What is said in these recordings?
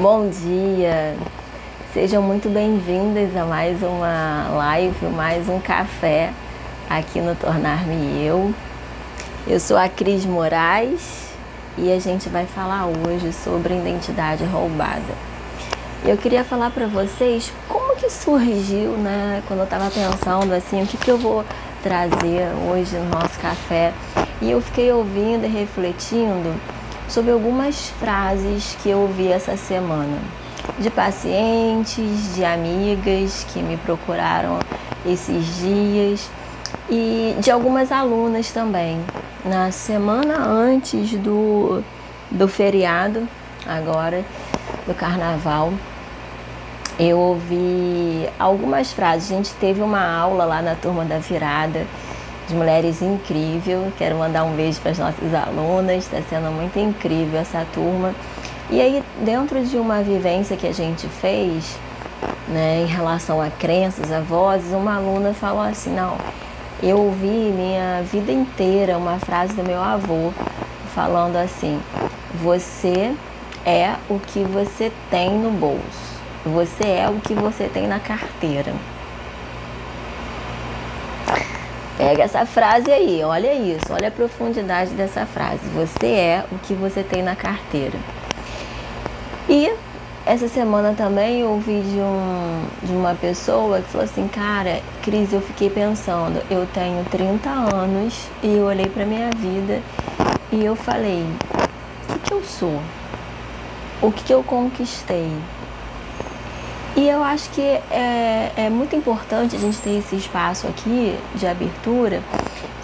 Bom dia, sejam muito bem-vindas a mais uma live, mais um café aqui no Tornar-me Eu. Eu sou a Cris Moraes e a gente vai falar hoje sobre identidade roubada. Eu queria falar para vocês como que surgiu, né? Quando eu estava pensando assim, o que, que eu vou trazer hoje no nosso café. E eu fiquei ouvindo e refletindo sobre algumas frases que eu ouvi essa semana de pacientes, de amigas que me procuraram esses dias e de algumas alunas também. Na semana antes do, do feriado, agora, do carnaval, eu ouvi algumas frases. A gente teve uma aula lá na turma da virada de mulheres incrível. Quero mandar um beijo para as nossas alunas, está sendo muito incrível essa turma. E aí, dentro de uma vivência que a gente fez, né, em relação a crenças, a vozes, uma aluna falou assim: Não, eu ouvi minha vida inteira uma frase do meu avô falando assim: Você é o que você tem no bolso, você é o que você tem na carteira. Pega essa frase aí, olha isso, olha a profundidade dessa frase. Você é o que você tem na carteira. E essa semana também eu ouvi de, um, de uma pessoa que falou assim, cara, Cris, eu fiquei pensando, eu tenho 30 anos e eu olhei para minha vida e eu falei, o que, que eu sou? O que, que eu conquistei? E eu acho que é, é muito importante a gente ter esse espaço aqui de abertura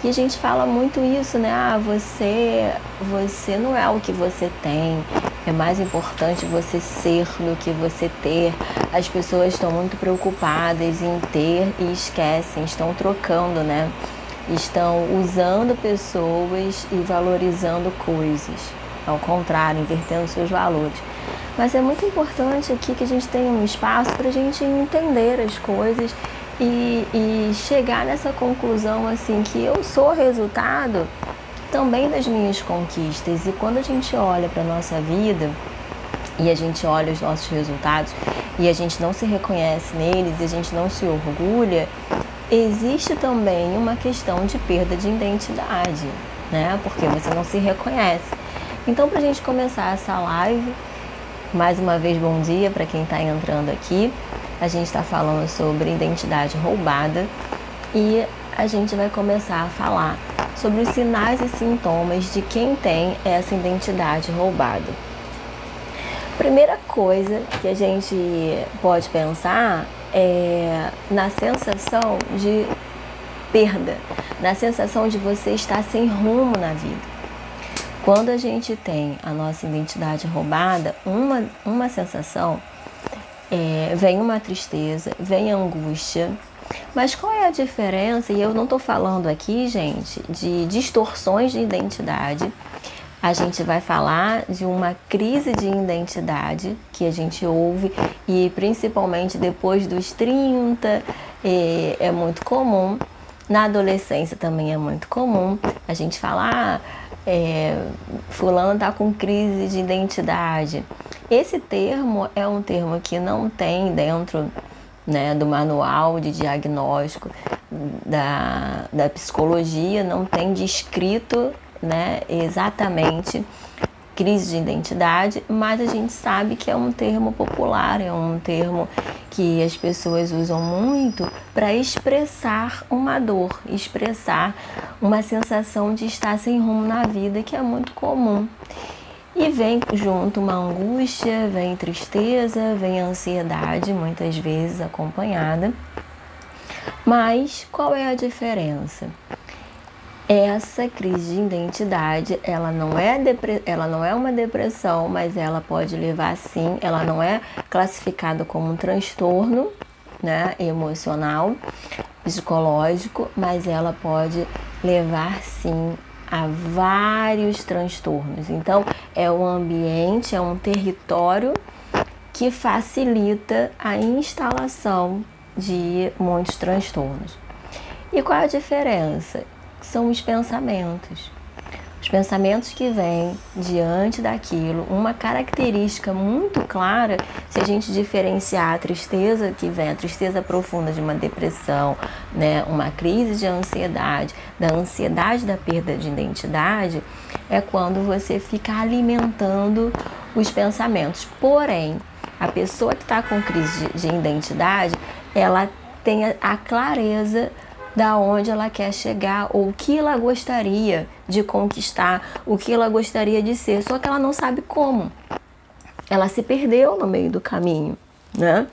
que a gente fala muito isso, né? Ah, você, você não é o que você tem. É mais importante você ser do que você ter. As pessoas estão muito preocupadas em ter e esquecem, estão trocando, né? Estão usando pessoas e valorizando coisas. Ao contrário, invertendo seus valores. Mas é muito importante aqui que a gente tenha um espaço para a gente entender as coisas e, e chegar nessa conclusão assim que eu sou resultado também das minhas conquistas. E quando a gente olha para a nossa vida e a gente olha os nossos resultados e a gente não se reconhece neles e a gente não se orgulha, existe também uma questão de perda de identidade, né? Porque você não se reconhece. Então, para a gente começar essa live, mais uma vez, bom dia para quem está entrando aqui. A gente está falando sobre identidade roubada e a gente vai começar a falar sobre os sinais e sintomas de quem tem essa identidade roubada. Primeira coisa que a gente pode pensar é na sensação de perda, na sensação de você estar sem rumo na vida. Quando a gente tem a nossa identidade roubada, uma, uma sensação é, vem uma tristeza, vem angústia. Mas qual é a diferença? E eu não estou falando aqui, gente, de distorções de identidade. A gente vai falar de uma crise de identidade que a gente ouve e principalmente depois dos 30 é, é muito comum. Na adolescência também é muito comum a gente falar. Ah, é, fulano está com crise de identidade. Esse termo é um termo que não tem dentro né, do manual de diagnóstico da, da psicologia, não tem descrito né, exatamente crise de identidade, mas a gente sabe que é um termo popular, é um termo que as pessoas usam muito para expressar uma dor, expressar uma sensação de estar sem rumo na vida, que é muito comum. E vem junto uma angústia, vem tristeza, vem ansiedade, muitas vezes acompanhada. Mas qual é a diferença? Essa crise de identidade, ela não é ela não é uma depressão, mas ela pode levar sim, ela não é classificada como um transtorno, né, emocional, psicológico, mas ela pode levar sim a vários transtornos. Então, é um ambiente, é um território que facilita a instalação de muitos transtornos. E qual a diferença? São os pensamentos. Os Os pensamentos que vêm diante daquilo, uma característica muito clara, se a gente diferenciar a tristeza que vem, a tristeza profunda de uma depressão, né, uma crise de ansiedade, da ansiedade da perda de identidade, é quando você fica alimentando os pensamentos. Porém, a pessoa que está com crise de identidade, ela tem a clareza da onde ela quer chegar ou o que ela gostaria de conquistar, o que ela gostaria de ser, só que ela não sabe como. Ela se perdeu no meio do caminho, né?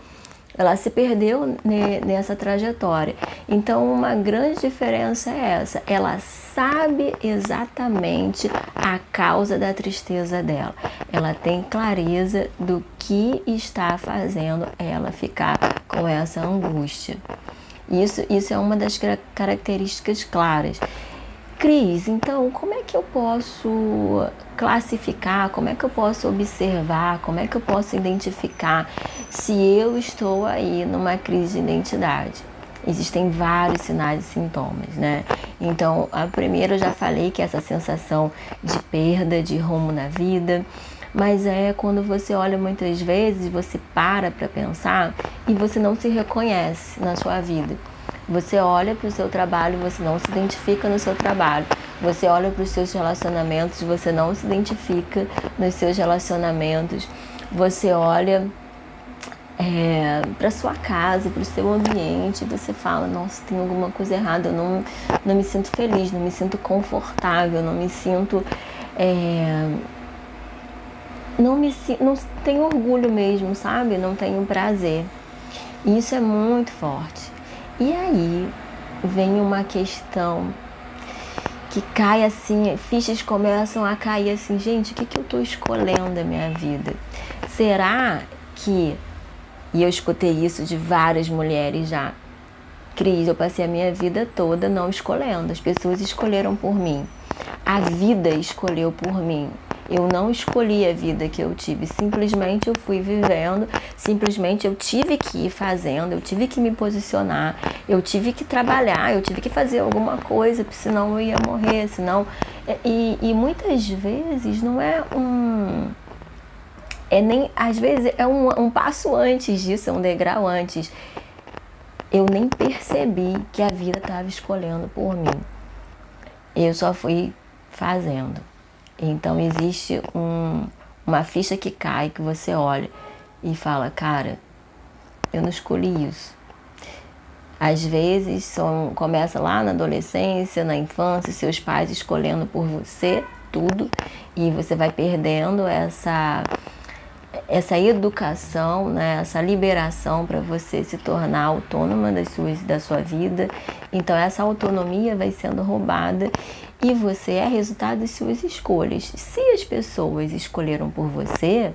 Ela se perdeu nessa trajetória. Então, uma grande diferença é essa. Ela sabe exatamente a causa da tristeza dela. Ela tem clareza do que está fazendo ela ficar com essa angústia. Isso, isso é uma das características claras. Cris, então, como é que eu posso classificar, como é que eu posso observar, como é que eu posso identificar se eu estou aí numa crise de identidade? Existem vários sinais e sintomas, né? Então, a primeira eu já falei que é essa sensação de perda de rumo na vida, mas é quando você olha muitas vezes, você para para pensar e você não se reconhece na sua vida. Você olha para o seu trabalho, você não se identifica no seu trabalho. Você olha para os seus relacionamentos, você não se identifica nos seus relacionamentos. Você olha é, para sua casa, para o seu ambiente, você fala, nossa, tem alguma coisa errada, eu não, não me sinto feliz, não me sinto confortável, não me sinto é, não me não tenho orgulho mesmo, sabe? Não tenho prazer. Isso é muito forte. E aí vem uma questão que cai assim, fichas começam a cair assim, gente, o que, que eu estou escolhendo da minha vida? Será que, e eu escutei isso de várias mulheres já, Cris, eu passei a minha vida toda não escolhendo, as pessoas escolheram por mim. A vida escolheu por mim. Eu não escolhi a vida que eu tive, simplesmente eu fui vivendo, simplesmente eu tive que ir fazendo, eu tive que me posicionar, eu tive que trabalhar, eu tive que fazer alguma coisa, senão eu ia morrer, senão. E, e muitas vezes não é um. É nem. Às vezes é um, um passo antes disso, é um degrau antes. Eu nem percebi que a vida estava escolhendo por mim. Eu só fui fazendo. Então existe um, uma ficha que cai que você olha e fala, cara, eu não escolhi isso. Às vezes são, começa lá na adolescência, na infância, seus pais escolhendo por você tudo e você vai perdendo essa essa educação, né, essa liberação para você se tornar autônoma das suas, da sua vida. Então essa autonomia vai sendo roubada e você é resultado das suas escolhas. Se as pessoas escolheram por você,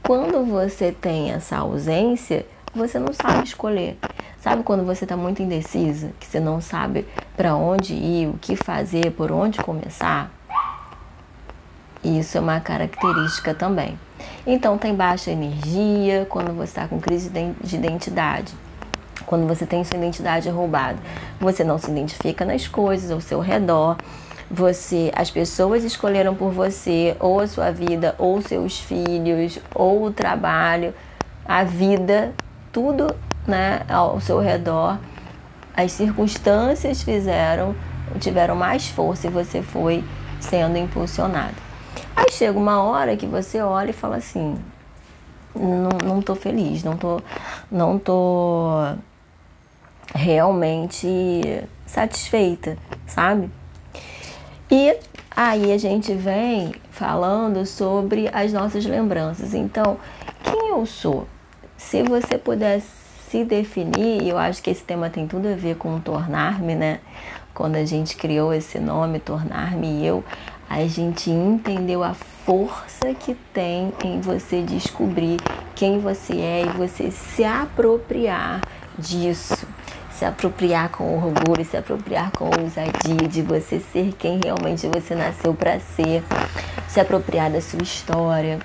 quando você tem essa ausência, você não sabe escolher. Sabe quando você está muito indecisa, que você não sabe para onde ir, o que fazer, por onde começar? Isso é uma característica também. Então, tem baixa energia quando você está com crise de identidade. Quando você tem sua identidade roubada, você não se identifica nas coisas ao seu redor você, as pessoas escolheram por você ou a sua vida, ou seus filhos, ou o trabalho, a vida, tudo, né, ao seu redor. As circunstâncias fizeram, tiveram mais força e você foi sendo impulsionado. Aí chega uma hora que você olha e fala assim: não, não tô feliz, não tô, não tô realmente satisfeita, sabe? E aí a gente vem falando sobre as nossas lembranças. Então, quem eu sou? Se você puder se definir, eu acho que esse tema tem tudo a ver com tornar-me, né? Quando a gente criou esse nome, tornar-me eu, a gente entendeu a força que tem em você descobrir quem você é e você se apropriar disso se apropriar com orgulho, se apropriar com ousadia de você ser quem realmente você nasceu para ser, se apropriar da sua história.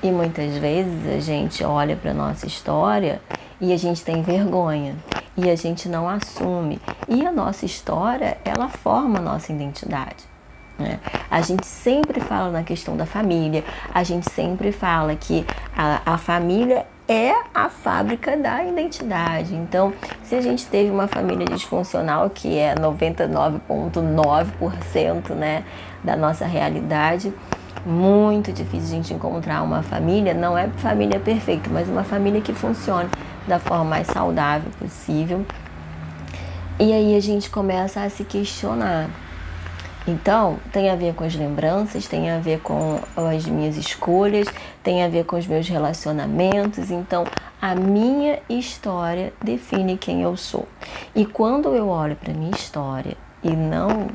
E muitas vezes a gente olha para nossa história e a gente tem vergonha e a gente não assume. E a nossa história, ela forma a nossa identidade. Né? A gente sempre fala na questão da família, a gente sempre fala que a, a família é a fábrica da identidade. Então, se a gente teve uma família disfuncional, que é 99,9% né, da nossa realidade, muito difícil a gente encontrar uma família, não é família perfeita, mas uma família que funcione da forma mais saudável possível. E aí a gente começa a se questionar. Então, tem a ver com as lembranças, tem a ver com as minhas escolhas, tem a ver com os meus relacionamentos. Então, a minha história define quem eu sou. E quando eu olho para minha história e não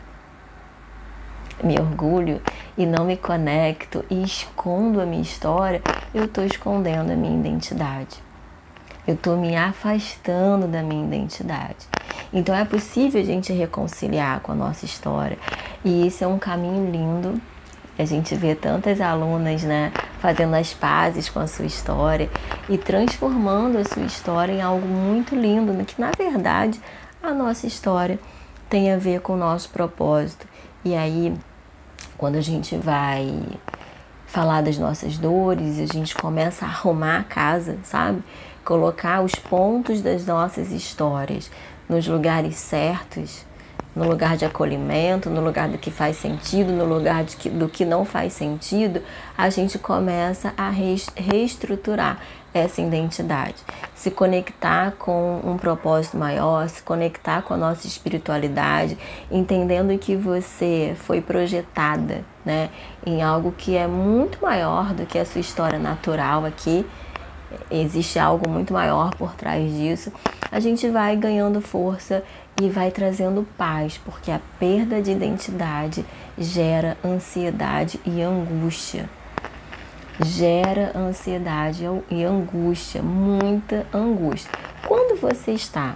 me orgulho e não me conecto e escondo a minha história, eu estou escondendo a minha identidade. Eu estou me afastando da minha identidade. Então é possível a gente reconciliar com a nossa história. E isso é um caminho lindo. A gente vê tantas alunas, né, fazendo as pazes com a sua história e transformando a sua história em algo muito lindo, né, que na verdade a nossa história tem a ver com o nosso propósito. E aí, quando a gente vai falar das nossas dores, a gente começa a arrumar a casa, sabe? Colocar os pontos das nossas histórias nos lugares certos, no lugar de acolhimento, no lugar do que faz sentido, no lugar que, do que não faz sentido, a gente começa a reestruturar essa identidade, se conectar com um propósito maior, se conectar com a nossa espiritualidade, entendendo que você foi projetada, né, em algo que é muito maior do que a sua história natural aqui. Existe algo muito maior por trás disso. A gente vai ganhando força e vai trazendo paz, porque a perda de identidade gera ansiedade e angústia. Gera ansiedade e angústia, muita angústia. Quando você está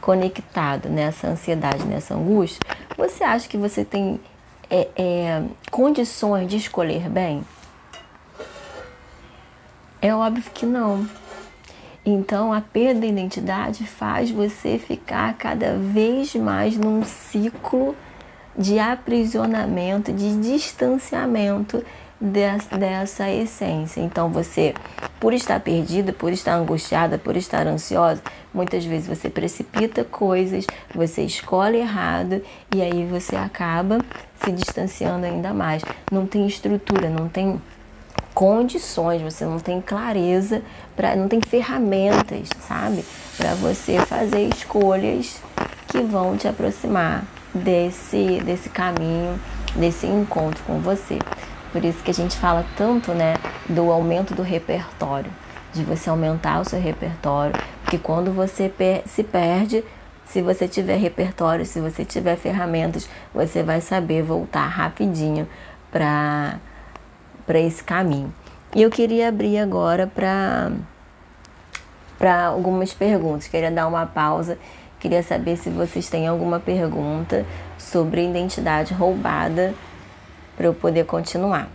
conectado nessa ansiedade, nessa angústia, você acha que você tem é, é, condições de escolher bem? É óbvio que não. Então, a perda da identidade faz você ficar cada vez mais num ciclo de aprisionamento, de distanciamento dessa essência. Então, você, por estar perdida, por estar angustiada, por estar ansiosa, muitas vezes você precipita coisas, você escolhe errado e aí você acaba se distanciando ainda mais. Não tem estrutura, não tem condições, você não tem clareza, pra, não tem ferramentas, sabe? Para você fazer escolhas que vão te aproximar desse, desse caminho, desse encontro com você. Por isso que a gente fala tanto, né, do aumento do repertório, de você aumentar o seu repertório, porque quando você per se perde, se você tiver repertório, se você tiver ferramentas, você vai saber voltar rapidinho para para esse caminho. E eu queria abrir agora para para algumas perguntas. Queria dar uma pausa. Queria saber se vocês têm alguma pergunta sobre identidade roubada para eu poder continuar.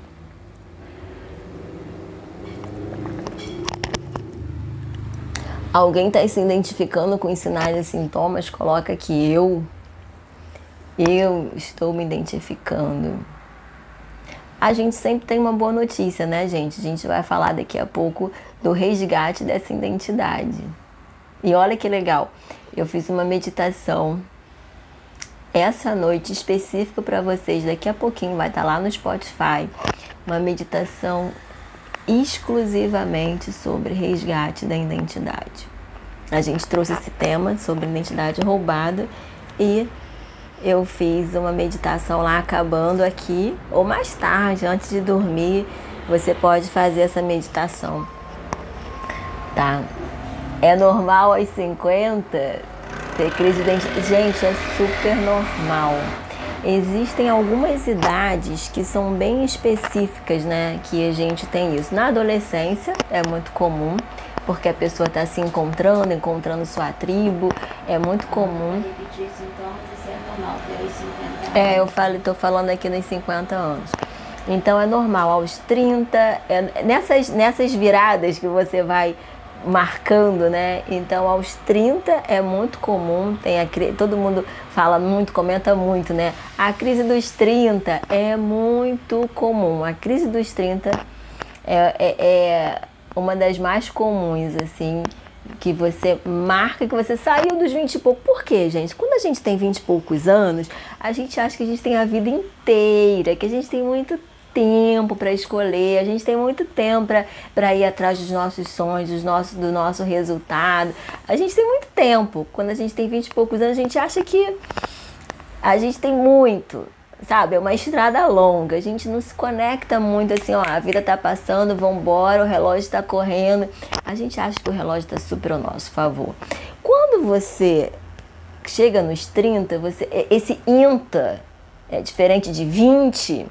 Alguém está se identificando com os sinais e sintomas? Coloca aqui eu. Eu estou me identificando a gente sempre tem uma boa notícia, né, gente? A gente vai falar daqui a pouco do resgate dessa identidade. E olha que legal, eu fiz uma meditação essa noite específica para vocês. Daqui a pouquinho vai estar tá lá no Spotify uma meditação exclusivamente sobre resgate da identidade. A gente trouxe esse tema sobre identidade roubada e eu fiz uma meditação lá acabando aqui, ou mais tarde, antes de dormir, você pode fazer essa meditação. Tá? É normal aos 50 ter crise de? Gente, é super normal. Existem algumas idades que são bem específicas, né? Que a gente tem isso. Na adolescência é muito comum, porque a pessoa está se encontrando, encontrando sua tribo. É muito comum. É, eu falo, tô falando aqui nos 50 anos. Então é normal, aos 30, é, nessas, nessas viradas que você vai marcando, né? Então, aos 30 é muito comum, tem a, todo mundo fala muito, comenta muito, né? A crise dos 30 é muito comum. A crise dos 30 é, é, é uma das mais comuns, assim, que você marca que você saiu dos 20 e pouco. Por quê, gente? Quando a gente tem 20 e poucos anos, a gente acha que a gente tem a vida inteira, que a gente tem muito tempo para escolher, a gente tem muito tempo para ir atrás dos nossos sonhos, dos nossos, do nosso resultado. A gente tem muito tempo. Quando a gente tem 20 e poucos anos, a gente acha que a gente tem muito, sabe? É uma estrada longa. A gente não se conecta muito assim, ó, a vida tá passando, vambora, o relógio está correndo. A gente acha que o relógio está super ao nosso favor. Quando você chega nos 30, você esse INTA é diferente de 20,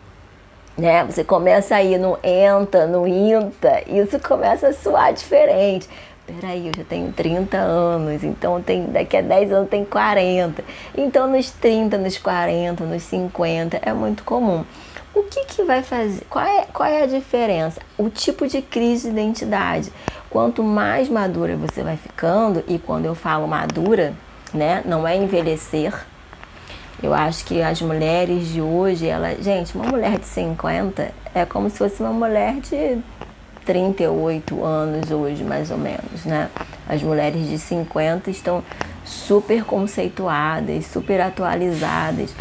né? Você começa a ir no enta, no inta, isso começa a soar diferente. Peraí, eu já tenho 30 anos, então tem, daqui a 10 anos tem 40. Então nos 30, nos 40, nos 50 é muito comum. O que, que vai fazer? Qual é, qual é a diferença? O tipo de crise de identidade. Quanto mais madura você vai ficando, e quando eu falo madura, né, não é envelhecer, eu acho que as mulheres de hoje, ela, gente, uma mulher de 50 é como se fosse uma mulher de 38 anos hoje, mais ou menos, né? As mulheres de 50 estão super conceituadas, super atualizadas.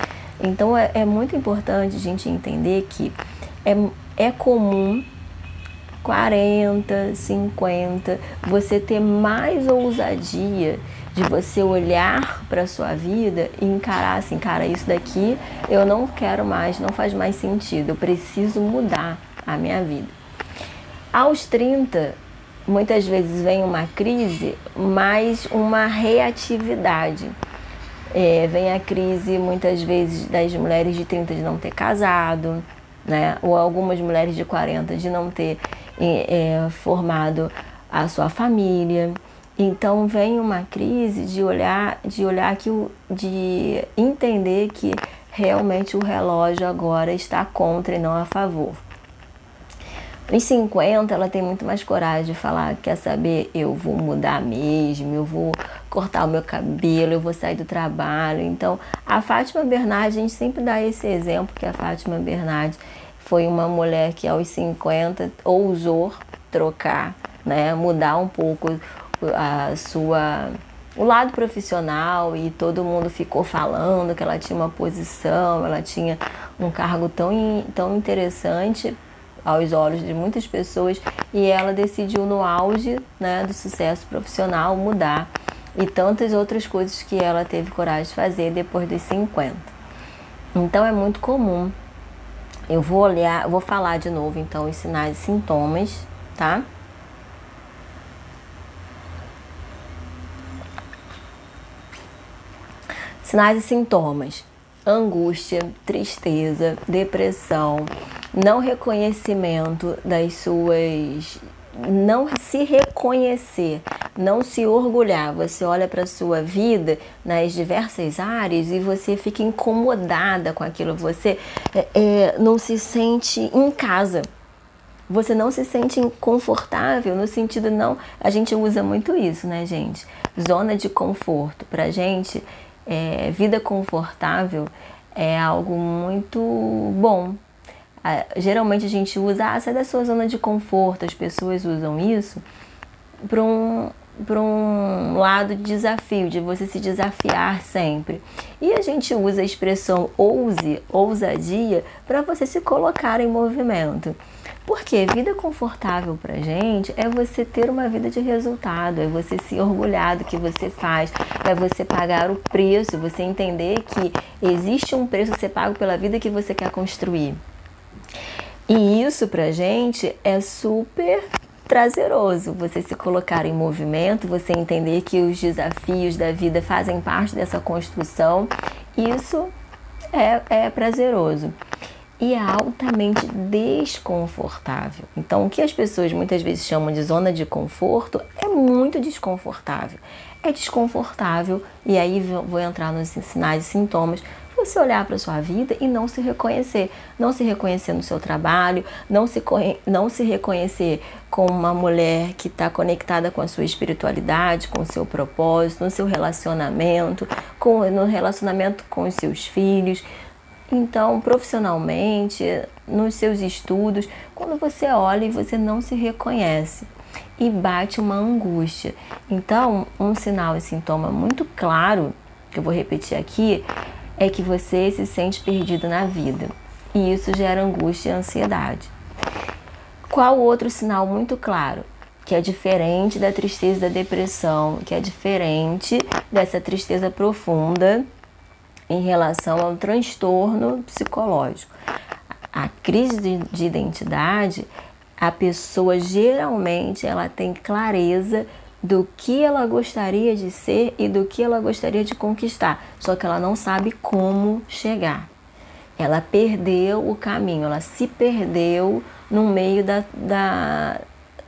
Então é, é muito importante a gente entender que é, é comum 40, 50, você ter mais ousadia de você olhar para sua vida e encarar assim, cara, isso daqui eu não quero mais, não faz mais sentido, eu preciso mudar a minha vida. Aos 30, muitas vezes vem uma crise, mas uma reatividade. É, vem a crise muitas vezes das mulheres de 30 de não ter casado, né? ou algumas mulheres de 40 de não ter é, formado a sua família. Então vem uma crise de olhar, de olhar que de entender que realmente o relógio agora está contra e não a favor. Nos 50, ela tem muito mais coragem de falar: quer saber, eu vou mudar mesmo, eu vou cortar o meu cabelo, eu vou sair do trabalho. Então, a Fátima Bernardi, a gente sempre dá esse exemplo: que a Fátima Bernardi foi uma mulher que aos 50 ousou trocar, né, mudar um pouco a sua o lado profissional e todo mundo ficou falando que ela tinha uma posição, ela tinha um cargo tão, tão interessante aos olhos de muitas pessoas e ela decidiu no auge né, do sucesso profissional mudar e tantas outras coisas que ela teve coragem de fazer depois dos 50. Então é muito comum. Eu vou olhar, vou falar de novo então os sinais e sintomas, tá? Sinais e sintomas: angústia, tristeza, depressão, não reconhecimento das suas. Não se reconhecer, não se orgulhar. Você olha para a sua vida nas diversas áreas e você fica incomodada com aquilo. Você é, é, não se sente em casa. Você não se sente confortável no sentido não. A gente usa muito isso, né, gente? Zona de conforto. Pra gente é, vida confortável é algo muito bom. Geralmente a gente usa, ah, sai da sua zona de conforto, as pessoas usam isso para um, para um lado de desafio, de você se desafiar sempre. E a gente usa a expressão ouse, ousadia, para você se colocar em movimento. Porque vida confortável pra gente é você ter uma vida de resultado, é você se orgulhar do que você faz, é você pagar o preço, você entender que existe um preço a ser pago pela vida que você quer construir. E isso pra gente é super prazeroso, você se colocar em movimento, você entender que os desafios da vida fazem parte dessa construção. Isso é, é prazeroso e é altamente desconfortável. Então, o que as pessoas muitas vezes chamam de zona de conforto é muito desconfortável. É desconfortável, e aí vou entrar nos sinais e sintomas. Você olhar para sua vida e não se reconhecer, não se reconhecer no seu trabalho, não se, não se reconhecer como uma mulher que está conectada com a sua espiritualidade, com o seu propósito, no seu relacionamento, com, no relacionamento com os seus filhos. Então, profissionalmente, nos seus estudos, quando você olha e você não se reconhece e bate uma angústia. Então, um sinal e sintoma muito claro, que eu vou repetir aqui, é que você se sente perdido na vida. E isso gera angústia e ansiedade. Qual outro sinal muito claro? Que é diferente da tristeza da depressão, que é diferente dessa tristeza profunda em relação ao transtorno psicológico. A crise de, de identidade, a pessoa geralmente ela tem clareza do que ela gostaria de ser e do que ela gostaria de conquistar, só que ela não sabe como chegar. Ela perdeu o caminho, ela se perdeu no meio da, da,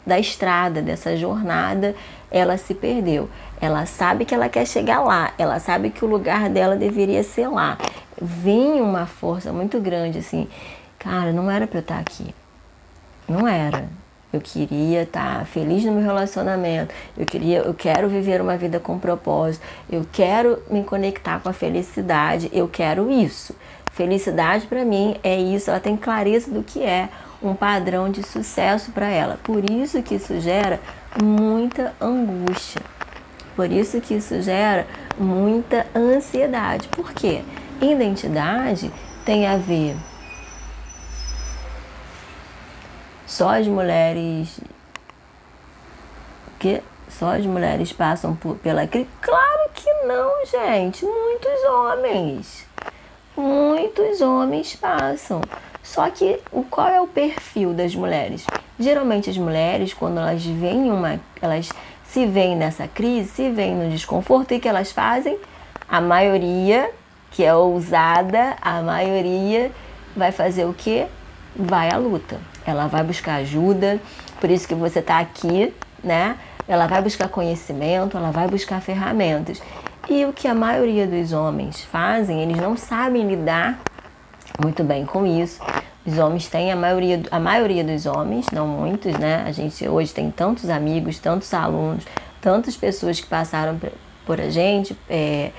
da estrada, dessa jornada, ela se perdeu. Ela sabe que ela quer chegar lá, ela sabe que o lugar dela deveria ser lá. Vem uma força muito grande assim, cara, não era para eu estar aqui. Não era. Eu queria estar feliz no meu relacionamento. Eu queria, eu quero viver uma vida com propósito. Eu quero me conectar com a felicidade. Eu quero isso. Felicidade para mim é isso. Ela tem clareza do que é um padrão de sucesso para ela. Por isso que isso gera muita angústia. Por isso que isso gera muita ansiedade. Por quê? Identidade tem a ver só as mulheres que só as mulheres passam por, pela crise? Claro que não, gente. Muitos homens. Muitos homens passam. Só que o qual é o perfil das mulheres? Geralmente as mulheres, quando elas veem uma, elas se veem nessa crise, se veem no desconforto, e que elas fazem? A maioria, que é ousada, a maioria vai fazer o que? Vai à luta. Ela vai buscar ajuda, por isso que você está aqui, né? Ela vai buscar conhecimento, ela vai buscar ferramentas. E o que a maioria dos homens fazem, eles não sabem lidar muito bem com isso. Os homens têm a maioria, a maioria dos homens, não muitos, né? A gente hoje tem tantos amigos, tantos alunos, tantas pessoas que passaram por a gente, é,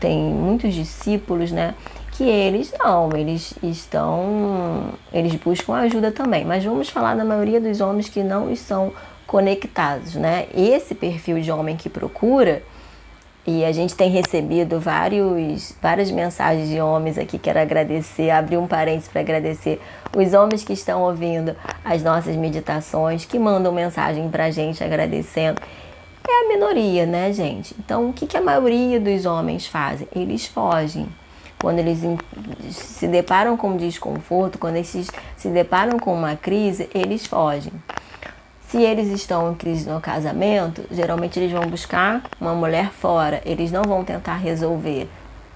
tem muitos discípulos, né? Que eles não, eles estão, eles buscam ajuda também. Mas vamos falar da maioria dos homens que não estão conectados, né? Esse perfil de homem que procura, e a gente tem recebido vários, várias mensagens de homens aqui. Quero agradecer, abrir um parênteses para agradecer os homens que estão ouvindo as nossas meditações, que mandam mensagem para a gente agradecendo. É a minoria, né, gente? Então, o que, que a maioria dos homens fazem? Eles fogem. Quando eles se deparam com desconforto, quando eles se deparam com uma crise, eles fogem. Se eles estão em crise no casamento, geralmente eles vão buscar uma mulher fora, eles não vão tentar resolver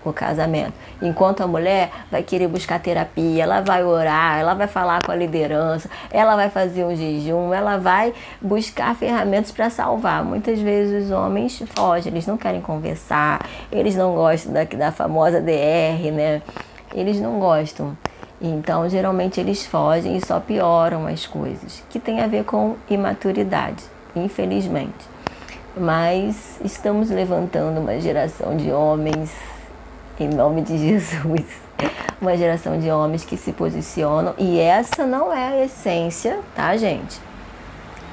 o casamento. Enquanto a mulher vai querer buscar terapia, ela vai orar, ela vai falar com a liderança, ela vai fazer um jejum, ela vai buscar ferramentas para salvar. Muitas vezes os homens fogem, eles não querem conversar, eles não gostam da, da famosa DR, né? Eles não gostam. Então, geralmente eles fogem e só pioram as coisas, que tem a ver com imaturidade, infelizmente. Mas estamos levantando uma geração de homens, em nome de Jesus, uma geração de homens que se posicionam, e essa não é a essência, tá, gente?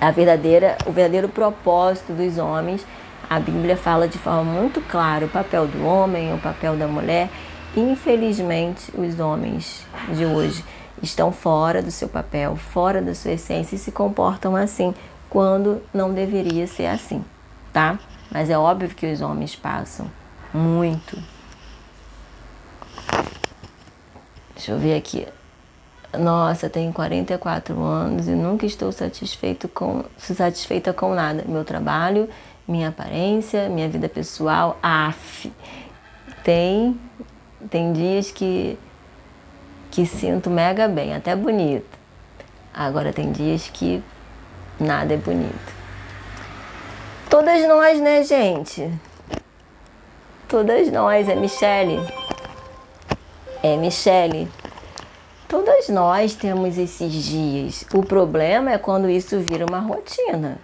A verdadeira, o verdadeiro propósito dos homens, a Bíblia fala de forma muito clara o papel do homem, o papel da mulher Infelizmente, os homens de hoje estão fora do seu papel, fora da sua essência e se comportam assim quando não deveria ser assim, tá? Mas é óbvio que os homens passam muito. Deixa eu ver aqui. Nossa, tenho 44 anos e nunca estou satisfeito com, satisfeita com nada. Meu trabalho, minha aparência, minha vida pessoal, af. Tem tem dias que, que sinto mega bem, até bonito. Agora tem dias que nada é bonito. Todas nós, né, gente? Todas nós, é Michele. É, Michele, todas nós temos esses dias. O problema é quando isso vira uma rotina.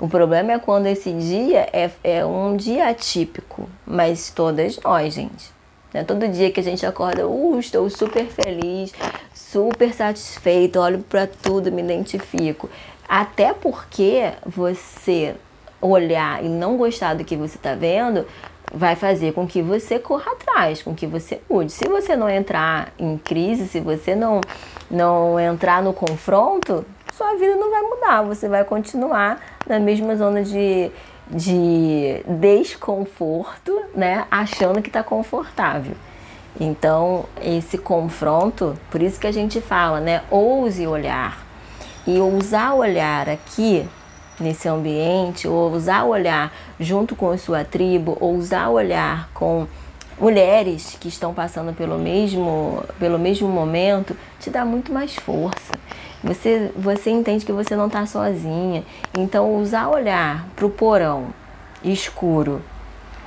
O problema é quando esse dia é, é um dia atípico, mas todas nós, gente. Né? Todo dia que a gente acorda, uh, estou super feliz, super satisfeito, olho para tudo, me identifico. Até porque você olhar e não gostar do que você está vendo vai fazer com que você corra atrás, com que você mude. Se você não entrar em crise, se você não, não entrar no confronto, sua vida não vai mudar. Você vai continuar na mesma zona de, de desconforto, né? Achando que está confortável. Então, esse confronto, por isso que a gente fala, né? Ouse olhar. E ousar olhar aqui nesse ambiente, ou ousar olhar junto com sua tribo, ou ousar olhar com mulheres que estão passando pelo mesmo, pelo mesmo momento, te dá muito mais força. Você, você entende que você não está sozinha. Então, usar olhar para o porão escuro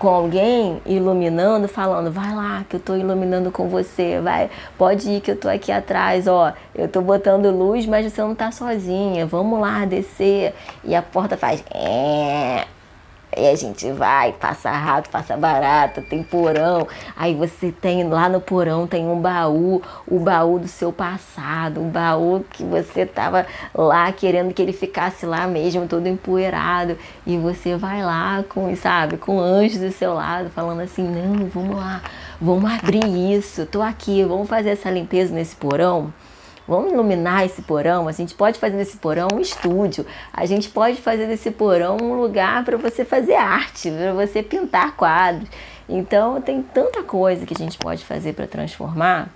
com alguém iluminando, falando, vai lá que eu estou iluminando com você, vai, pode ir que eu estou aqui atrás, ó, eu estou botando luz, mas você não está sozinha, vamos lá descer. E a porta faz, é, e a gente vai, passa rato, passa barata, tem porão. Aí você tem lá no porão tem um baú, o baú do seu passado, o baú que você tava lá querendo que ele ficasse lá mesmo, todo empoeirado. E você vai lá com, sabe, com anjos do seu lado, falando assim: "Não, vamos lá, vamos abrir isso. Tô aqui, vamos fazer essa limpeza nesse porão". Vamos iluminar esse porão. A gente pode fazer desse porão um estúdio. A gente pode fazer desse porão um lugar para você fazer arte, para você pintar quadros. Então tem tanta coisa que a gente pode fazer para transformar,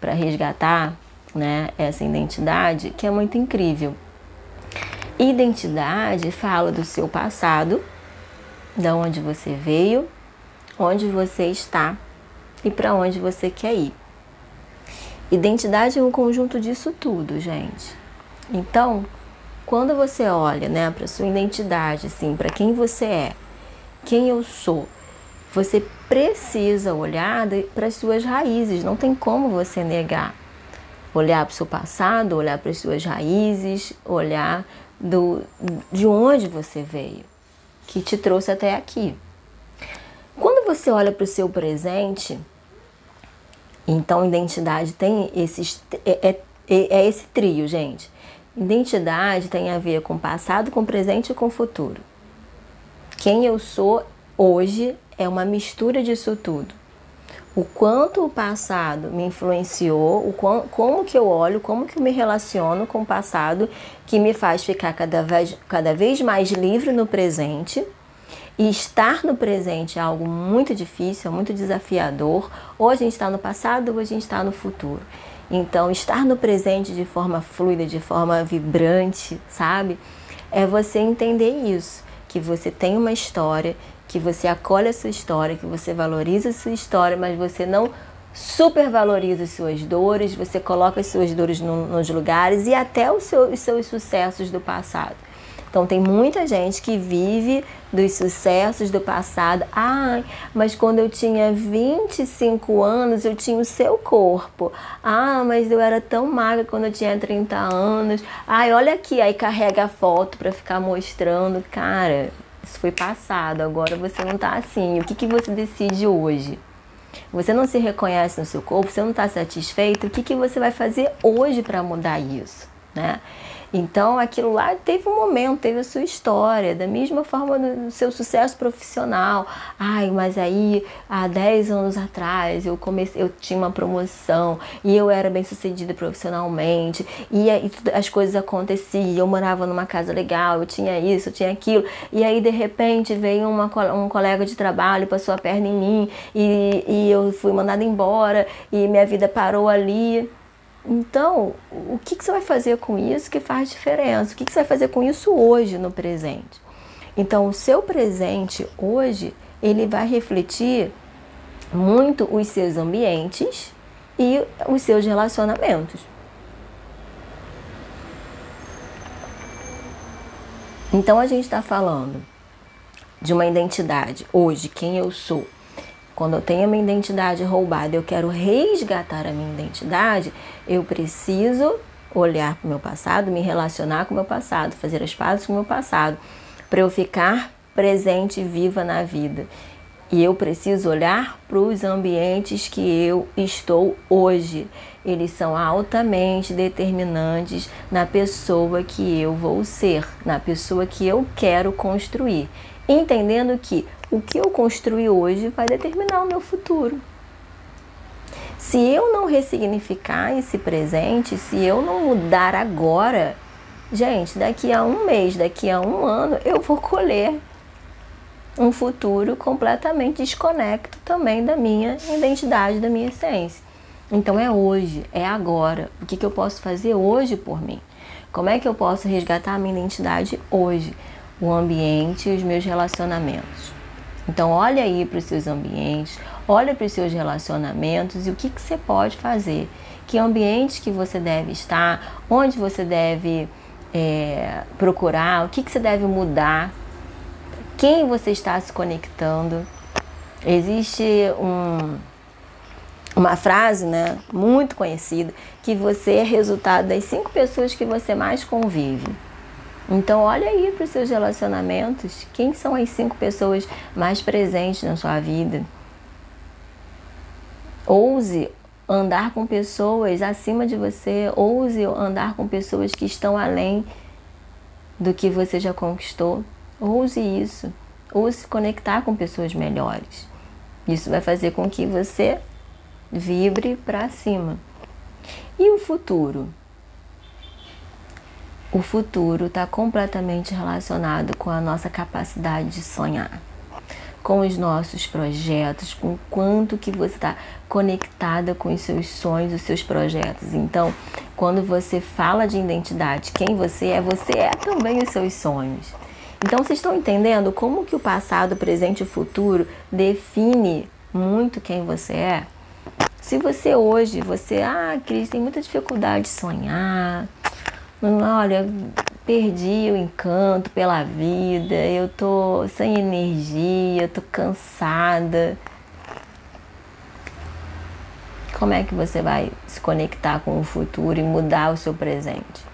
para resgatar, né, essa identidade que é muito incrível. Identidade fala do seu passado, da onde você veio, onde você está e para onde você quer ir. Identidade é um conjunto disso tudo, gente. Então, quando você olha, né, para sua identidade, assim, para quem você é, quem eu sou, você precisa olhar para as suas raízes. Não tem como você negar. Olhar para o seu passado, olhar para as suas raízes, olhar do, de onde você veio, que te trouxe até aqui. Quando você olha para o seu presente, então, identidade tem esses. É, é, é, esse trio, gente. Identidade tem a ver com passado, com presente e com futuro. Quem eu sou hoje é uma mistura disso tudo. O quanto o passado me influenciou, o quão, como que eu olho, como que eu me relaciono com o passado, que me faz ficar cada vez, cada vez mais livre no presente e estar no presente é algo muito difícil, muito desafiador. Ou a gente está no passado ou a gente está no futuro. Então, estar no presente de forma fluida, de forma vibrante, sabe? É você entender isso, que você tem uma história, que você acolhe a sua história, que você valoriza a sua história, mas você não supervaloriza as suas dores, você coloca as suas dores no, nos lugares e até os seus, os seus sucessos do passado. Então tem muita gente que vive dos sucessos do passado. Ai, mas quando eu tinha 25 anos eu tinha o seu corpo. Ah, mas eu era tão magra quando eu tinha 30 anos. Ai, olha aqui, aí carrega a foto para ficar mostrando, cara, isso foi passado, agora você não tá assim. O que, que você decide hoje? Você não se reconhece no seu corpo, você não está satisfeito, o que, que você vai fazer hoje para mudar isso? Né? Então aquilo lá teve um momento, teve a sua história, da mesma forma no seu sucesso profissional. Ai, mas aí há 10 anos atrás eu comecei, eu tinha uma promoção e eu era bem sucedida profissionalmente e, aí as coisas aconteciam, eu morava numa casa legal, eu tinha isso, eu tinha aquilo, e aí de repente veio uma, um colega de trabalho, passou a perna em mim e, e eu fui mandada embora e minha vida parou ali. Então, o que, que você vai fazer com isso que faz diferença? O que, que você vai fazer com isso hoje no presente? Então, o seu presente hoje, ele vai refletir muito os seus ambientes e os seus relacionamentos. Então, a gente está falando de uma identidade hoje, quem eu sou, quando eu tenho a minha identidade roubada, eu quero resgatar a minha identidade, eu preciso olhar para o meu passado, me relacionar com o meu passado, fazer as pazes com o meu passado, para eu ficar presente e viva na vida. E eu preciso olhar para os ambientes que eu estou hoje. Eles são altamente determinantes na pessoa que eu vou ser, na pessoa que eu quero construir. Entendendo que o que eu construí hoje vai determinar o meu futuro. Se eu não ressignificar esse presente, se eu não mudar agora, gente, daqui a um mês, daqui a um ano, eu vou colher um futuro completamente desconecto também da minha identidade, da minha essência. Então é hoje, é agora. O que, que eu posso fazer hoje por mim? Como é que eu posso resgatar a minha identidade hoje? O ambiente e os meus relacionamentos. Então olha aí para os seus ambientes, olha para os seus relacionamentos e o que, que você pode fazer. Que ambientes que você deve estar, onde você deve é, procurar, o que, que você deve mudar quem você está se conectando. Existe um, uma frase né, muito conhecida que você é resultado das cinco pessoas que você mais convive. Então olha aí para os seus relacionamentos, quem são as cinco pessoas mais presentes na sua vida. Ouse andar com pessoas acima de você, ouse andar com pessoas que estão além do que você já conquistou. Use isso. Ou se conectar com pessoas melhores. Isso vai fazer com que você vibre para cima. E o futuro? O futuro está completamente relacionado com a nossa capacidade de sonhar, com os nossos projetos, com o quanto que você está conectada com os seus sonhos, os seus projetos. Então, quando você fala de identidade, quem você é, você é também os seus sonhos. Então vocês estão entendendo como que o passado, o presente e o futuro define muito quem você é? Se você hoje, você, ah, Cris, tem muita dificuldade de sonhar, olha, perdi o encanto pela vida, eu tô sem energia, tô cansada. Como é que você vai se conectar com o futuro e mudar o seu presente?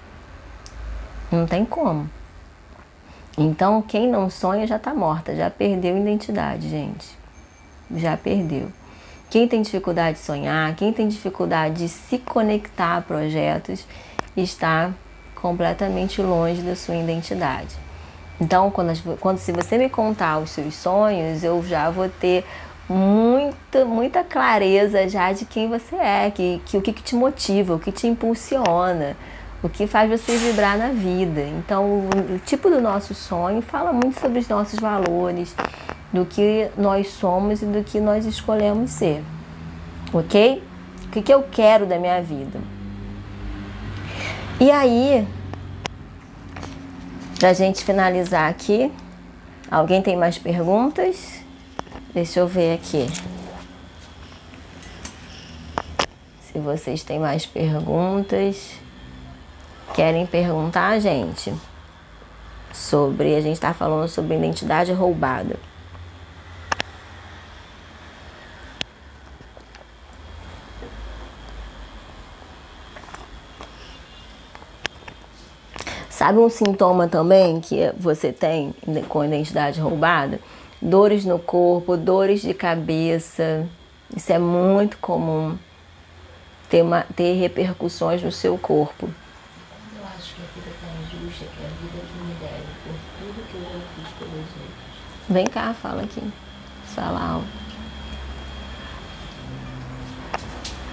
Não tem como. Então, quem não sonha já está morta, já perdeu identidade, gente. Já perdeu. Quem tem dificuldade de sonhar, quem tem dificuldade de se conectar a projetos, está completamente longe da sua identidade. Então, quando, quando se você me contar os seus sonhos, eu já vou ter muita, muita clareza já de quem você é, que, que o que, que te motiva, o que te impulsiona, o que faz você vibrar na vida. Então, o tipo do nosso sonho fala muito sobre os nossos valores, do que nós somos e do que nós escolhemos ser. Ok? O que, que eu quero da minha vida? E aí, pra gente finalizar aqui, alguém tem mais perguntas? Deixa eu ver aqui. Se vocês têm mais perguntas querem perguntar gente sobre. A gente está falando sobre identidade roubada. Sabe um sintoma também que você tem com identidade roubada? Dores no corpo, dores de cabeça. Isso é muito comum ter, uma, ter repercussões no seu corpo. Vem cá, fala aqui. Fala alto.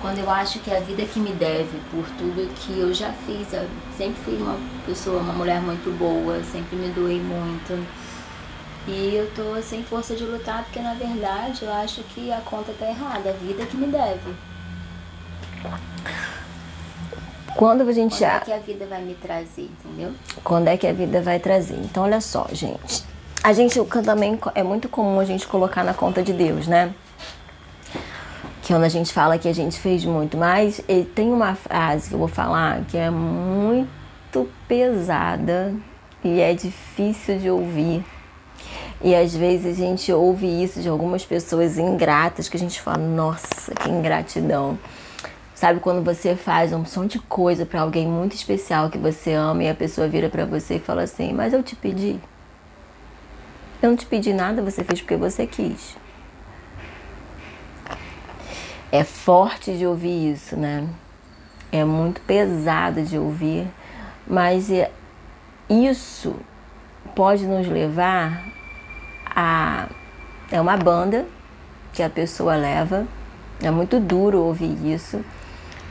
Quando eu acho que a vida que me deve por tudo que eu já fiz, eu sempre fui uma pessoa, uma mulher muito boa, sempre me doei muito. E eu tô sem força de lutar porque na verdade eu acho que a conta tá errada, a vida que me deve. Quando a gente Quando é que a vida vai me trazer, entendeu? Quando é que a vida vai trazer? Então olha só, gente. A gente também é muito comum a gente colocar na conta de Deus, né? Quando a gente fala que a gente fez muito, mas tem uma frase que eu vou falar que é muito pesada e é difícil de ouvir. E às vezes a gente ouve isso de algumas pessoas ingratas que a gente fala, nossa, que ingratidão. Sabe quando você faz um som de coisa para alguém muito especial que você ama e a pessoa vira para você e fala assim: "Mas eu te pedi". Eu não te pedi nada, você fez porque você quis. É forte de ouvir isso, né? É muito pesado de ouvir, mas é, isso pode nos levar a. É uma banda que a pessoa leva, é muito duro ouvir isso,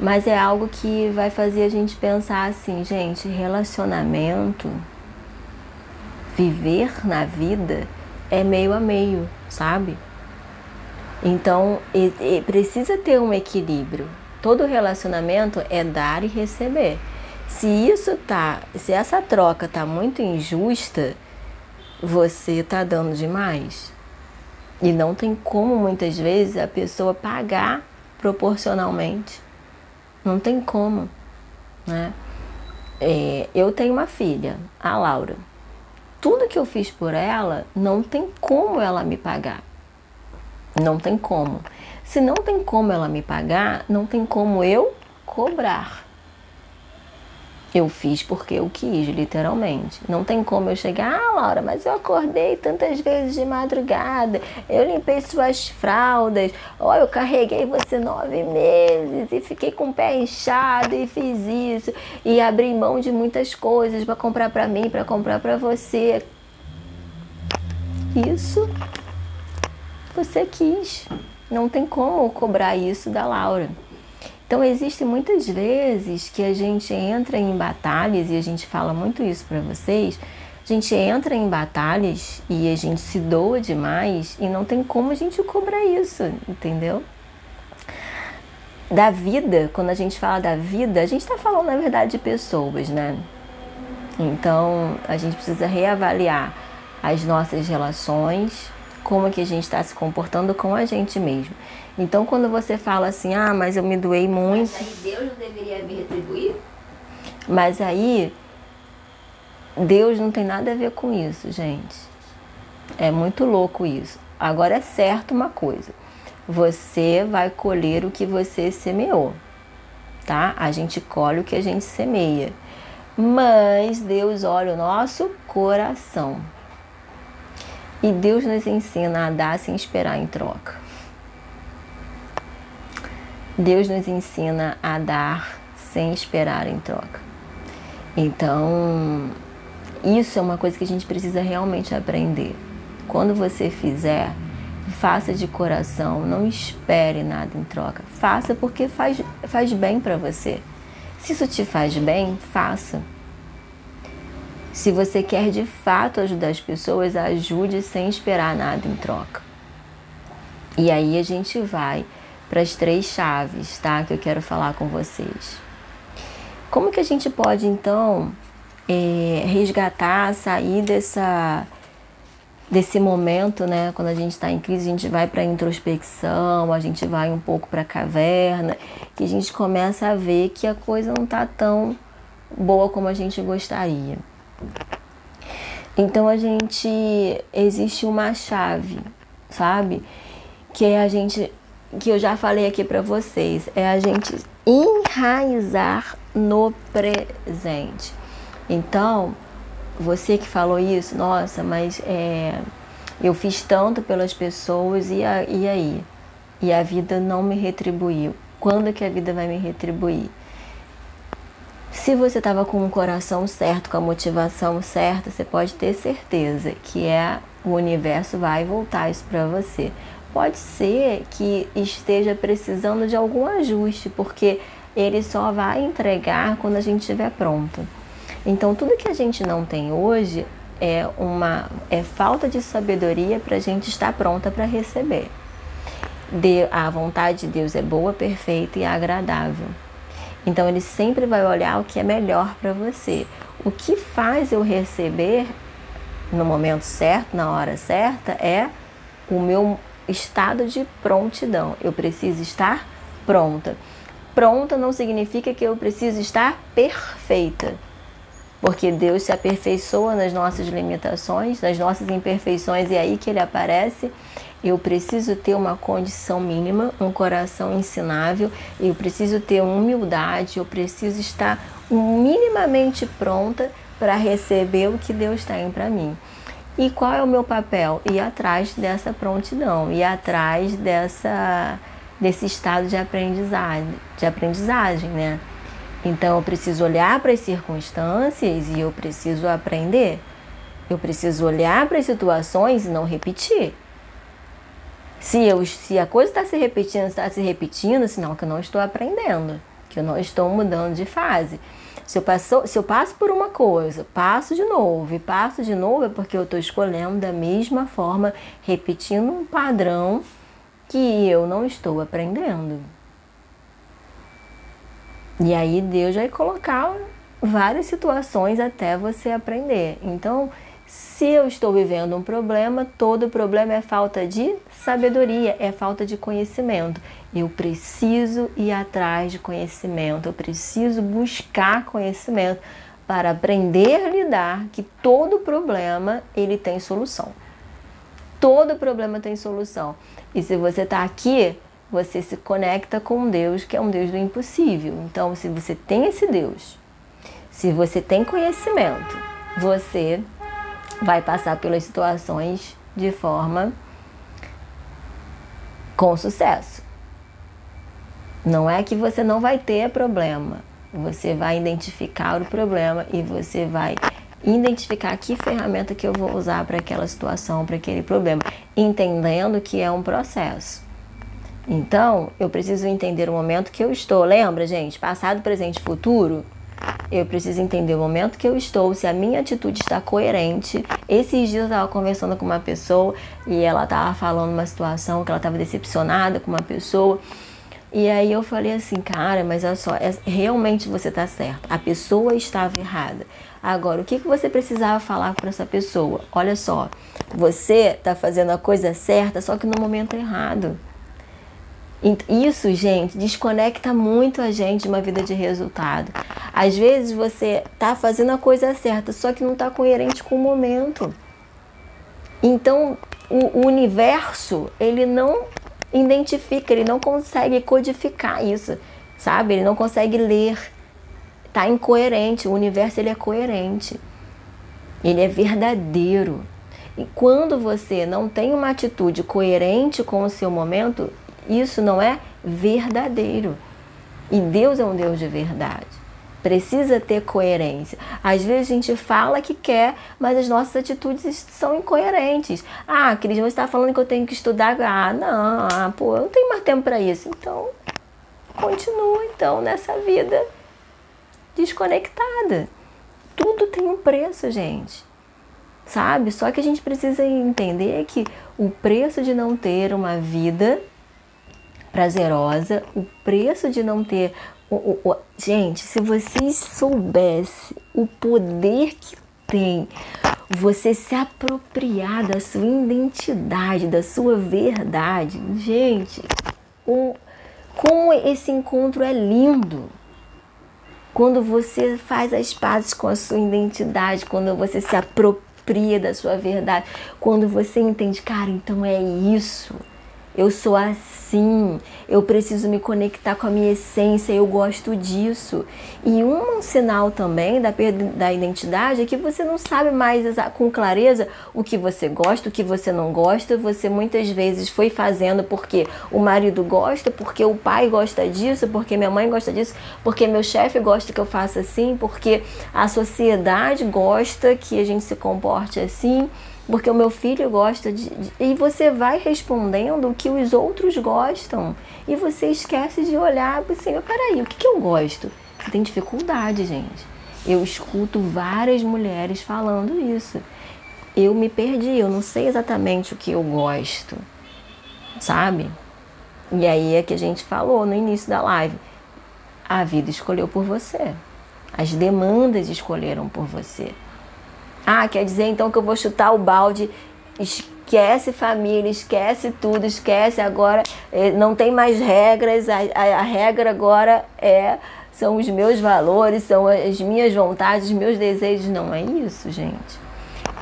mas é algo que vai fazer a gente pensar assim, gente, relacionamento, viver na vida é meio a meio, sabe? Então, e, e precisa ter um equilíbrio. Todo relacionamento é dar e receber. Se isso tá, se essa troca tá muito injusta, você tá dando demais. E não tem como muitas vezes a pessoa pagar proporcionalmente. Não tem como, né? É, eu tenho uma filha, a Laura. Tudo que eu fiz por ela, não tem como ela me pagar. Não tem como. Se não tem como ela me pagar, não tem como eu cobrar. Eu fiz porque eu quis, literalmente. Não tem como eu chegar, ah, Laura, mas eu acordei tantas vezes de madrugada, eu limpei suas fraldas, ó, eu carreguei você nove meses e fiquei com o pé inchado e fiz isso e abri mão de muitas coisas para comprar para mim, para comprar para você. Isso você quis. Não tem como cobrar isso da Laura. Então existem muitas vezes que a gente entra em batalhas e a gente fala muito isso para vocês. A gente entra em batalhas e a gente se doa demais e não tem como a gente cobrar isso, entendeu? Da vida, quando a gente fala da vida, a gente está falando na verdade de pessoas, né? Então a gente precisa reavaliar as nossas relações, como que a gente está se comportando com a gente mesmo. Então, quando você fala assim, ah, mas eu me doei muito. Mas aí Deus não deveria me retribuir? Mas aí, Deus não tem nada a ver com isso, gente. É muito louco isso. Agora é certo uma coisa: você vai colher o que você semeou, tá? A gente colhe o que a gente semeia. Mas Deus olha o nosso coração. E Deus nos ensina a dar sem esperar em troca. Deus nos ensina a dar sem esperar em troca. Então, isso é uma coisa que a gente precisa realmente aprender. Quando você fizer, faça de coração, não espere nada em troca. Faça porque faz, faz bem para você. Se isso te faz bem, faça. Se você quer de fato ajudar as pessoas, ajude sem esperar nada em troca. E aí a gente vai para as três chaves, tá? Que eu quero falar com vocês. Como que a gente pode então é, resgatar, sair dessa desse momento, né? Quando a gente está em crise, a gente vai para introspecção, a gente vai um pouco para a caverna, que a gente começa a ver que a coisa não está tão boa como a gente gostaria. Então a gente existe uma chave, sabe? Que é a gente que eu já falei aqui para vocês, é a gente enraizar no presente. Então, você que falou isso, nossa, mas é, eu fiz tanto pelas pessoas e, a, e aí? E a vida não me retribuiu. Quando que a vida vai me retribuir? Se você estava com o coração certo, com a motivação certa, você pode ter certeza que é o universo vai voltar isso para você. Pode ser que esteja precisando de algum ajuste, porque ele só vai entregar quando a gente estiver pronto. Então, tudo que a gente não tem hoje é uma é falta de sabedoria para a gente estar pronta para receber. De, a vontade de Deus é boa, perfeita e agradável. Então ele sempre vai olhar o que é melhor para você. O que faz eu receber no momento certo, na hora certa, é o meu estado de prontidão. Eu preciso estar pronta. Pronta não significa que eu preciso estar perfeita. Porque Deus se aperfeiçoa nas nossas limitações, nas nossas imperfeições, e é aí que ele aparece. Eu preciso ter uma condição mínima, um coração ensinável, eu preciso ter humildade, eu preciso estar minimamente pronta para receber o que Deus tem para mim. E qual é o meu papel? Ir atrás dessa prontidão, ir atrás dessa, desse estado de aprendizagem, de aprendizagem, né? Então eu preciso olhar para as circunstâncias e eu preciso aprender. Eu preciso olhar para as situações e não repetir. Se, eu, se a coisa está se repetindo, está se repetindo, sinal que eu não estou aprendendo, que eu não estou mudando de fase. Se eu, passo, se eu passo por uma coisa, passo de novo e passo de novo, é porque eu estou escolhendo da mesma forma, repetindo um padrão que eu não estou aprendendo. E aí Deus vai colocar várias situações até você aprender. Então, se eu estou vivendo um problema, todo problema é falta de sabedoria, é falta de conhecimento. Eu preciso ir atrás de conhecimento, eu preciso buscar conhecimento para aprender a lidar que todo problema ele tem solução. Todo problema tem solução. E se você está aqui, você se conecta com Deus, que é um Deus do impossível. Então, se você tem esse Deus, se você tem conhecimento, você vai passar pelas situações de forma com sucesso. Não é que você não vai ter problema, você vai identificar o problema e você vai identificar que ferramenta que eu vou usar para aquela situação, para aquele problema, entendendo que é um processo. Então, eu preciso entender o momento que eu estou. Lembra, gente? Passado, presente, futuro eu preciso entender o momento que eu estou, se a minha atitude está coerente. Esses dias eu estava conversando com uma pessoa e ela estava falando uma situação que ela estava decepcionada com uma pessoa. E aí eu falei assim, cara, mas olha só, é, realmente você está certo. A pessoa estava errada. Agora, o que, que você precisava falar para essa pessoa? Olha só, você está fazendo a coisa certa, só que no momento errado. Isso, gente, desconecta muito a gente de uma vida de resultado. Às vezes você tá fazendo a coisa certa, só que não tá coerente com o momento. Então, o, o universo, ele não identifica, ele não consegue codificar isso, sabe? Ele não consegue ler. Tá incoerente, o universo ele é coerente. Ele é verdadeiro. E quando você não tem uma atitude coerente com o seu momento, isso não é verdadeiro. E Deus é um Deus de verdade. Precisa ter coerência. Às vezes a gente fala que quer, mas as nossas atitudes são incoerentes. Ah, Cris, você está falando que eu tenho que estudar. Ah, não, ah, pô, eu não tenho mais tempo para isso. Então, continua então nessa vida desconectada. Tudo tem um preço, gente. Sabe? Só que a gente precisa entender que o preço de não ter uma vida prazerosa, o preço de não ter. O, o, o, gente, se vocês soubessem o poder que tem você se apropriar da sua identidade, da sua verdade, gente, o, como esse encontro é lindo. Quando você faz as pazes com a sua identidade, quando você se apropria da sua verdade, quando você entende, cara, então é isso eu sou assim, eu preciso me conectar com a minha essência, eu gosto disso. E um sinal também da perda da identidade é que você não sabe mais com clareza o que você gosta, o que você não gosta. Você muitas vezes foi fazendo porque o marido gosta, porque o pai gosta disso, porque minha mãe gosta disso, porque meu chefe gosta que eu faça assim, porque a sociedade gosta que a gente se comporte assim porque o meu filho gosta de, de, E você vai respondendo o que os outros gostam. E você esquece de olhar assim, peraí, o que, que eu gosto? Você tem dificuldade, gente. Eu escuto várias mulheres falando isso. Eu me perdi, eu não sei exatamente o que eu gosto, sabe? E aí é que a gente falou no início da live. A vida escolheu por você. As demandas escolheram por você. Ah, quer dizer então que eu vou chutar o balde, esquece família, esquece tudo, esquece agora, eh, não tem mais regras, a, a, a regra agora é são os meus valores, são as minhas vontades, os meus desejos. Não é isso, gente.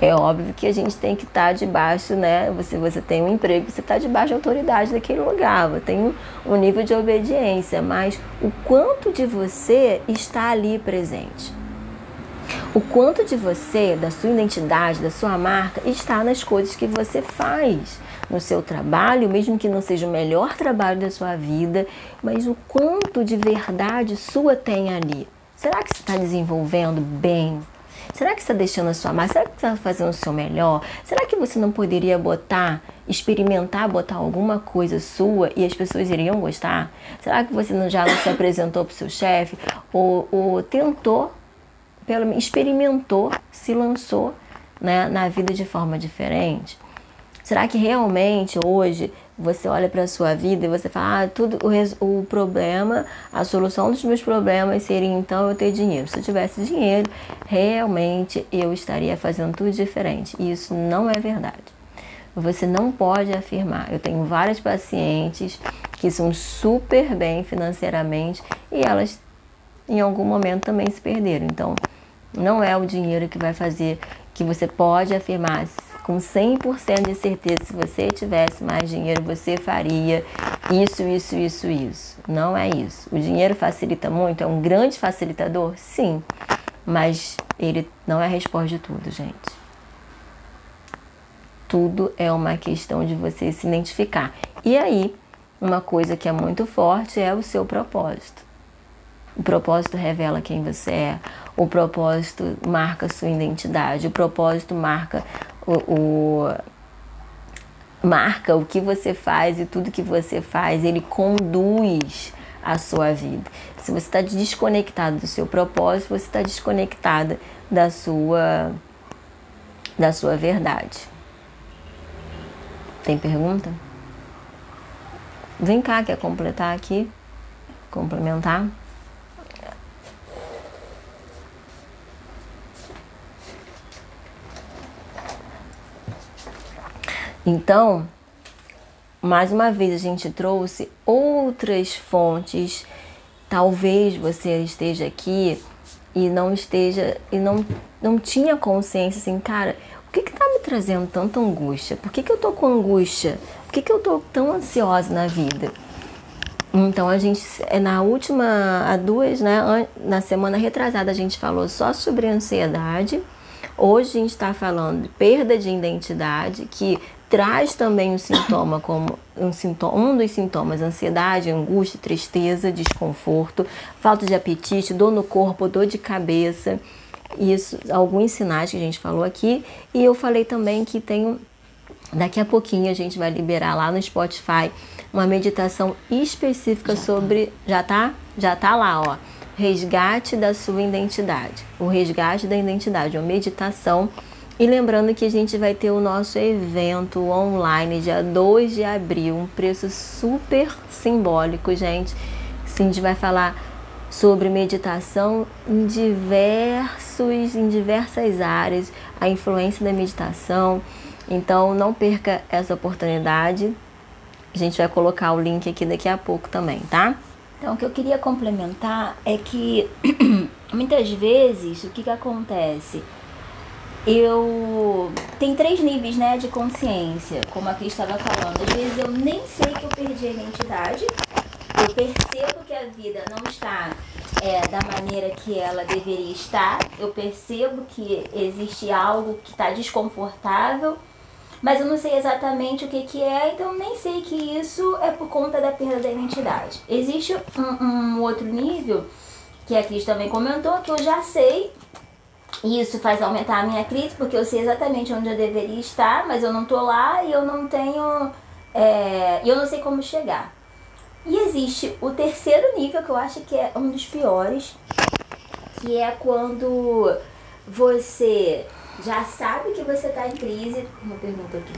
É óbvio que a gente tem que estar tá debaixo, né? Você, você tem um emprego, você está debaixo da autoridade daquele lugar, tem um, um nível de obediência, mas o quanto de você está ali presente? O quanto de você, da sua identidade, da sua marca, está nas coisas que você faz no seu trabalho, mesmo que não seja o melhor trabalho da sua vida, mas o quanto de verdade sua tem ali. Será que você está desenvolvendo bem Será que está deixando a sua marca? Será que está fazendo o seu melhor? Será que você não poderia botar, experimentar botar alguma coisa sua e as pessoas iriam gostar? Será que você não, já não se apresentou para o seu chefe? Ou, ou tentou, pelo, experimentou, se lançou né, na vida de forma diferente? Será que realmente hoje você olha para a sua vida e você fala, ah, tudo o, o problema, a solução dos meus problemas seria então eu ter dinheiro. Se eu tivesse dinheiro, realmente eu estaria fazendo tudo diferente. E isso não é verdade. Você não pode afirmar. Eu tenho várias pacientes que são super bem financeiramente e elas em algum momento também se perderam. Então, não é o dinheiro que vai fazer que você pode afirmar com 100% de certeza, se você tivesse mais dinheiro, você faria isso, isso, isso, isso. Não é isso. O dinheiro facilita muito, é um grande facilitador? Sim, mas ele não é a resposta de tudo, gente. Tudo é uma questão de você se identificar. E aí, uma coisa que é muito forte é o seu propósito. O propósito revela quem você é. O propósito marca sua identidade. O propósito marca o, o marca o que você faz e tudo que você faz, ele conduz a sua vida. Se você está desconectado do seu propósito, você está desconectada da sua da sua verdade. Tem pergunta? Vem cá, quer completar aqui? Complementar? Então, mais uma vez a gente trouxe outras fontes. Talvez você esteja aqui e não esteja e não, não tinha consciência assim, cara, o que está me trazendo tanta angústia? Por que, que eu tô com angústia? Por que, que eu tô tão ansiosa na vida? Então a gente é na última, há duas, né? Na semana retrasada a gente falou só sobre ansiedade. Hoje a gente está falando de perda de identidade, que traz também um sintoma como um, sintoma, um dos sintomas, ansiedade, angústia, tristeza, desconforto, falta de apetite, dor no corpo, dor de cabeça. Isso, alguns sinais que a gente falou aqui. E eu falei também que tem daqui a pouquinho a gente vai liberar lá no Spotify uma meditação específica já sobre tá. já tá? Já tá lá, ó. Resgate da sua identidade. O resgate da identidade, uma meditação e lembrando que a gente vai ter o nosso evento online dia 2 de abril, um preço super simbólico, gente. Sim, a gente vai falar sobre meditação em diversos em diversas áreas, a influência da meditação. Então não perca essa oportunidade. A gente vai colocar o link aqui daqui a pouco também, tá? Então, o que eu queria complementar é que muitas vezes o que, que acontece? Eu tem três níveis né, de consciência, como a Cris estava falando. Às vezes eu nem sei que eu perdi a identidade, eu percebo que a vida não está é, da maneira que ela deveria estar, eu percebo que existe algo que está desconfortável, mas eu não sei exatamente o que, que é, então nem sei que isso é por conta da perda da identidade. Existe um, um outro nível, que a Cris também comentou, que eu já sei e isso faz aumentar a minha crise, porque eu sei exatamente onde eu deveria estar, mas eu não tô lá e eu não tenho. É, eu não sei como chegar. E existe o terceiro nível, que eu acho que é um dos piores, que é quando você já sabe que você está em crise. Uma pergunta aqui.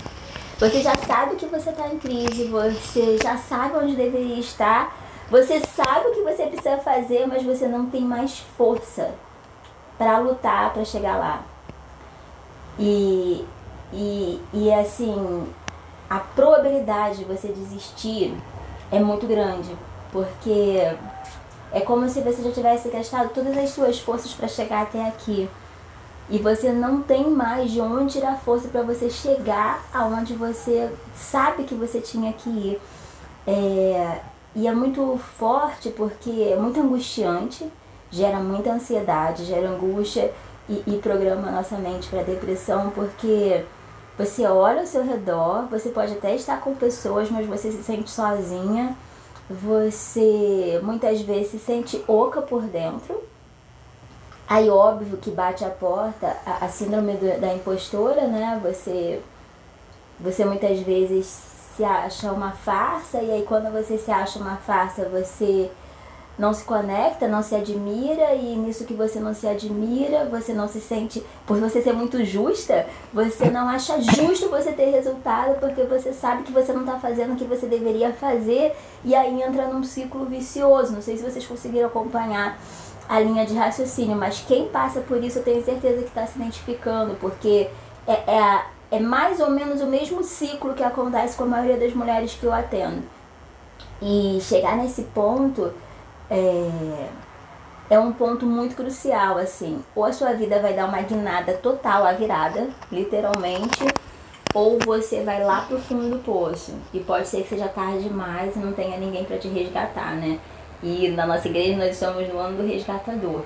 Você já sabe que você está em crise, você já sabe onde deveria estar, você sabe o que você precisa fazer, mas você não tem mais força para lutar para chegar lá. E, e, e assim, a probabilidade de você desistir é muito grande, porque É como se você já tivesse gastado todas as suas forças para chegar até aqui. E você não tem mais de onde tirar força para você chegar aonde você sabe que você tinha que ir. É, e é muito forte porque é muito angustiante, gera muita ansiedade, gera angústia e, e programa nossa mente para depressão, porque você olha ao seu redor, você pode até estar com pessoas, mas você se sente sozinha, você muitas vezes se sente oca por dentro. Aí óbvio que bate a porta a, a síndrome do, da impostora, né? Você você muitas vezes se acha uma farsa e aí quando você se acha uma farsa, você não se conecta, não se admira e nisso que você não se admira, você não se sente, por você ser muito justa, você não acha justo você ter resultado porque você sabe que você não está fazendo o que você deveria fazer e aí entra num ciclo vicioso. Não sei se vocês conseguiram acompanhar a linha de raciocínio, mas quem passa por isso eu tenho certeza que está se identificando, porque é, é, é mais ou menos o mesmo ciclo que acontece com a maioria das mulheres que eu atendo. E chegar nesse ponto é, é um ponto muito crucial, assim. Ou a sua vida vai dar uma guinada total, a virada, literalmente, ou você vai lá pro fundo do poço. E pode ser que seja tarde demais e não tenha ninguém para te resgatar, né? E na nossa igreja nós estamos no ano do resgatador.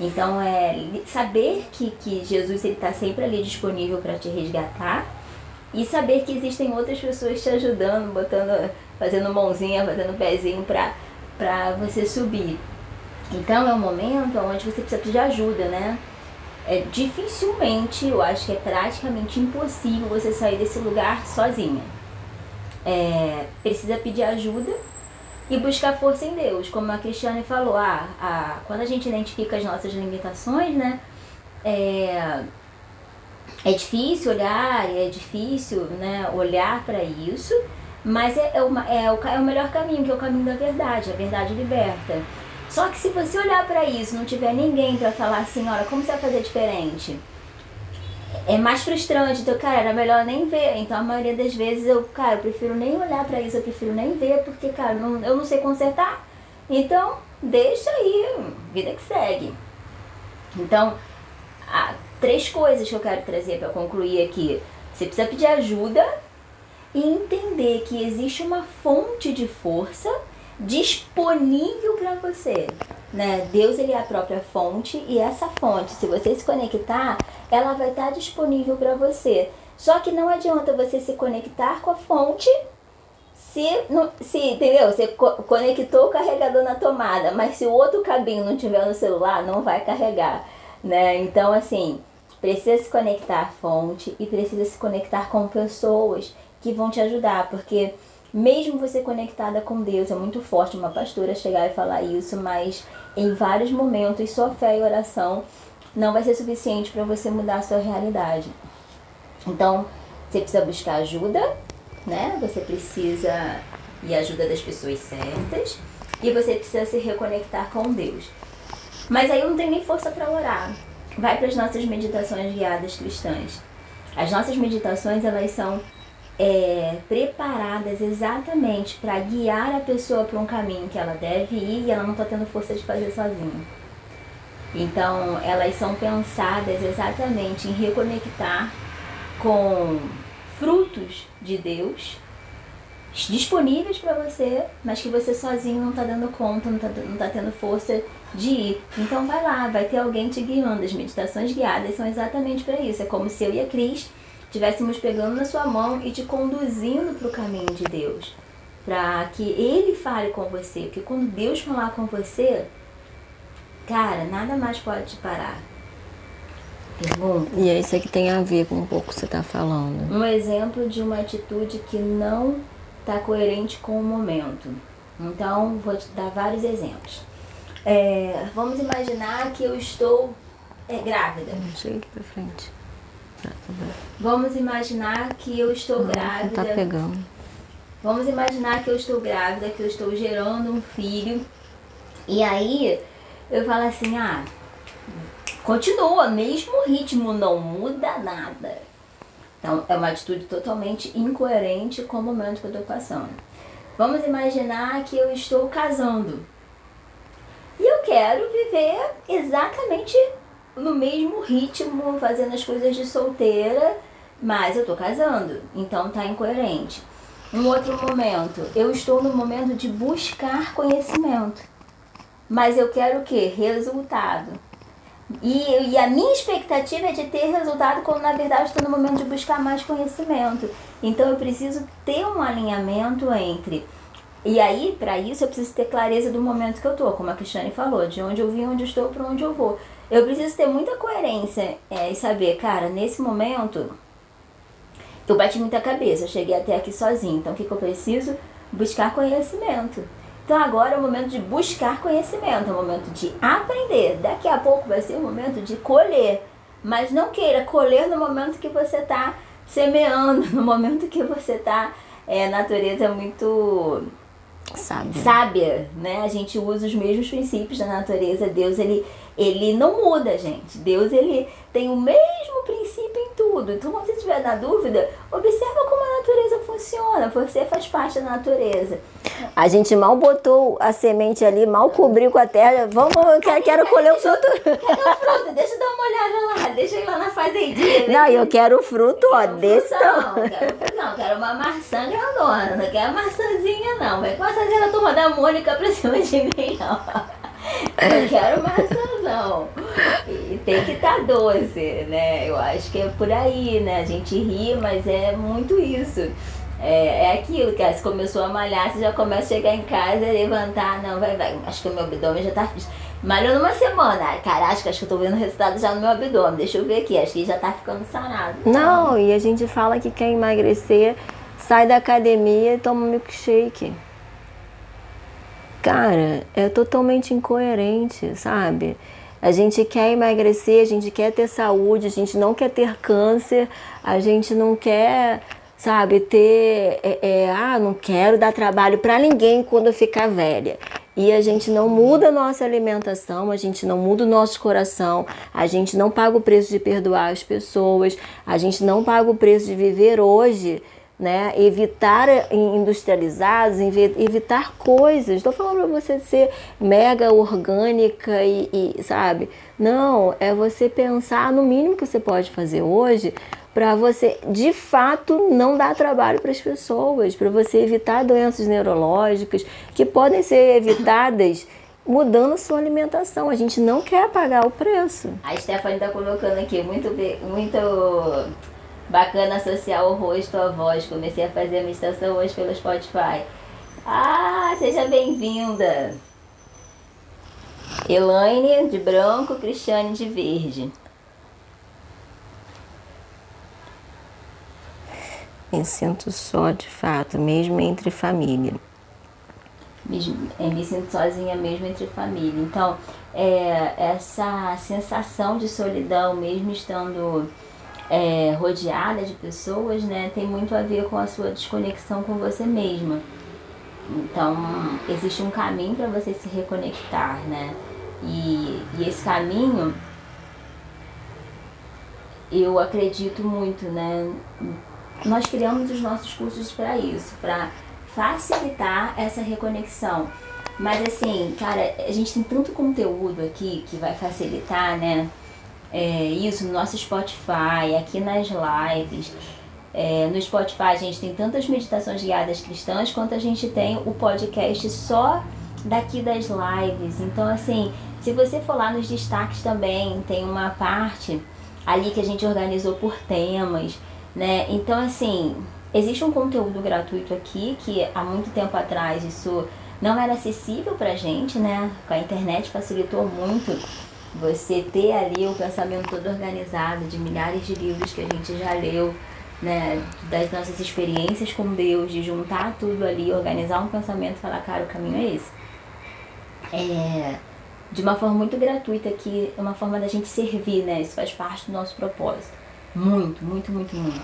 Então é saber que, que Jesus está sempre ali disponível para te resgatar e saber que existem outras pessoas te ajudando, botando, fazendo mãozinha, fazendo pezinho para para você subir. Então é um momento onde você precisa pedir ajuda, né? É, dificilmente, eu acho que é praticamente impossível você sair desse lugar sozinha. É, precisa pedir ajuda e buscar força em Deus. Como a Cristiane falou, ah, ah, quando a gente identifica as nossas limitações, né? É, é difícil olhar, é difícil né, olhar para isso mas é, é, uma, é, o, é o melhor caminho, que é o caminho da verdade, a verdade liberta. Só que se você olhar para isso, não tiver ninguém para falar assim, olha, como você vai fazer diferente? É mais frustrante, então, cara, era melhor nem ver. Então, a maioria das vezes eu, cara, eu prefiro nem olhar para isso, eu prefiro nem ver, porque, cara, não, eu não sei consertar. Então, deixa aí, vida que segue. Então, há três coisas que eu quero trazer para concluir aqui. Você precisa pedir ajuda e entender que existe uma fonte de força disponível para você. Né? Deus ele é a própria fonte e essa fonte, se você se conectar, ela vai estar disponível para você. Só que não adianta você se conectar com a fonte se, não, se entendeu? Você co conectou o carregador na tomada, mas se o outro cabinho não tiver no celular, não vai carregar, né? Então assim, precisa se conectar à fonte e precisa se conectar com pessoas que vão te ajudar, porque mesmo você conectada com Deus, é muito forte uma pastora chegar e falar isso, mas em vários momentos sua fé e oração não vai ser suficiente para você mudar a sua realidade. Então, você precisa buscar ajuda, né? Você precisa e ajuda das pessoas certas e você precisa se reconectar com Deus. Mas aí eu não tenho nem força para orar. Vai para as nossas meditações guiadas cristãs. As nossas meditações, elas são é, preparadas exatamente para guiar a pessoa para um caminho que ela deve ir e ela não está tendo força de fazer sozinha. Então, elas são pensadas exatamente em reconectar com frutos de Deus disponíveis para você, mas que você sozinho não está dando conta, não está tá tendo força de ir. Então vai lá, vai ter alguém te guiando. As meditações guiadas são exatamente para isso. É como se eu e a Cris estivéssemos pegando na sua mão e te conduzindo para o caminho de Deus. Para que Ele fale com você. Porque quando Deus falar com você, cara, nada mais pode te parar. Pergunta. E é isso que tem a ver com um pouco que você está falando. Um exemplo de uma atitude que não está coerente com o momento. Então, vou te dar vários exemplos. É, vamos imaginar que eu estou é, grávida. Chega aqui para frente. Tá, Vamos imaginar que eu estou grávida. Tá pegando. Vamos imaginar que eu estou grávida, que eu estou gerando um filho. E aí eu falo assim, ah, continua, mesmo ritmo não muda nada. Então é uma atitude totalmente incoerente com o momento que eu estou passando. Vamos imaginar que eu estou casando. quero viver exatamente no mesmo ritmo, fazendo as coisas de solteira, mas eu tô casando, então tá incoerente. Um outro momento, eu estou no momento de buscar conhecimento, mas eu quero o quê? Resultado. E, e a minha expectativa é de ter resultado quando na verdade estou no momento de buscar mais conhecimento. Então eu preciso ter um alinhamento entre. E aí, para isso, eu preciso ter clareza do momento que eu tô, como a Cristiane falou, de onde eu vim, onde eu estou, para onde eu vou. Eu preciso ter muita coerência é, e saber, cara, nesse momento eu bati muita cabeça, eu cheguei até aqui sozinho. Então o que, que eu preciso? Buscar conhecimento. Então agora é o momento de buscar conhecimento, é o momento de aprender. Daqui a pouco vai ser o momento de colher. Mas não queira colher no momento que você está semeando, no momento que você está. É, natureza muito sábia. sábia, né? A gente usa os mesmos princípios da natureza. Deus, ele, ele não muda, gente. Deus, ele tem o mesmo princípio em tudo. Então, quando você estiver na dúvida, observa como a natureza funciona. Você faz parte da natureza. A gente mal botou a semente ali, mal cobriu com a terra. Vamos, eu quero, quero colher o fruto. Quero o fruto, deixa eu dar uma olhada lá. Deixa eu ir lá na fazendinha. Não, eu quero o fruto, ó, desse não, quero, não, quero uma maçã grandona. Não quero maçãzinha, não. Vai com a turma da Mônica pra cima de mim, não. Eu quero maçãzão. E tem que estar tá doce, né? Eu acho que é por aí, né? A gente ri, mas é muito isso. É, é aquilo, que se começou a malhar, você já começa a chegar em casa, levantar, não, vai, vai. Acho que o meu abdômen já tá. Malhou numa semana. Cara, acho que, acho que eu tô vendo resultado já no meu abdômen. Deixa eu ver aqui, acho que já tá ficando sarado. Não, e a gente fala que quer emagrecer, sai da academia e toma um milkshake. Cara, é totalmente incoerente, sabe? A gente quer emagrecer, a gente quer ter saúde, a gente não quer ter câncer, a gente não quer, sabe, ter. É, é, ah, não quero dar trabalho para ninguém quando eu ficar velha. E a gente não muda a nossa alimentação, a gente não muda o nosso coração, a gente não paga o preço de perdoar as pessoas, a gente não paga o preço de viver hoje né? Evitar industrializados, evitar coisas. Estou falando para você ser mega orgânica e, e, sabe? Não, é você pensar no mínimo que você pode fazer hoje para você de fato não dar trabalho para as pessoas, para você evitar doenças neurológicas que podem ser evitadas mudando sua alimentação. A gente não quer pagar o preço. A Stephanie está colocando aqui muito, muito Bacana associar o rosto à voz. Comecei a fazer a meditação hoje pelo Spotify. Ah, seja bem-vinda! Elaine de branco, Cristiane de verde. Me sinto só de fato, mesmo entre família. Me, é, me sinto sozinha mesmo entre família. Então, é, essa sensação de solidão, mesmo estando é, rodeada de pessoas, né, tem muito a ver com a sua desconexão com você mesma. Então, existe um caminho para você se reconectar, né? E, e esse caminho, eu acredito muito, né? Nós criamos os nossos cursos para isso, para facilitar essa reconexão. Mas assim, cara, a gente tem tanto conteúdo aqui que vai facilitar, né? É, isso no nosso Spotify, aqui nas lives. É, no Spotify a gente tem tantas meditações guiadas cristãs quanto a gente tem o podcast só daqui das lives. Então, assim, se você for lá nos destaques também, tem uma parte ali que a gente organizou por temas, né? Então, assim, existe um conteúdo gratuito aqui que há muito tempo atrás isso não era acessível pra gente, né? A internet facilitou muito você ter ali o pensamento todo organizado de milhares de livros que a gente já leu, né, das nossas experiências com Deus, de juntar tudo ali, organizar um pensamento e falar, cara, o caminho é esse. É, de uma forma muito gratuita, que é uma forma da gente servir, né? Isso faz parte do nosso propósito. Muito, muito, muito, muito.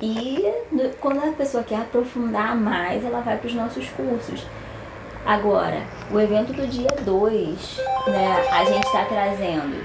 E quando a pessoa quer aprofundar mais, ela vai para os nossos cursos. Agora, o evento do dia 2, né, a gente está trazendo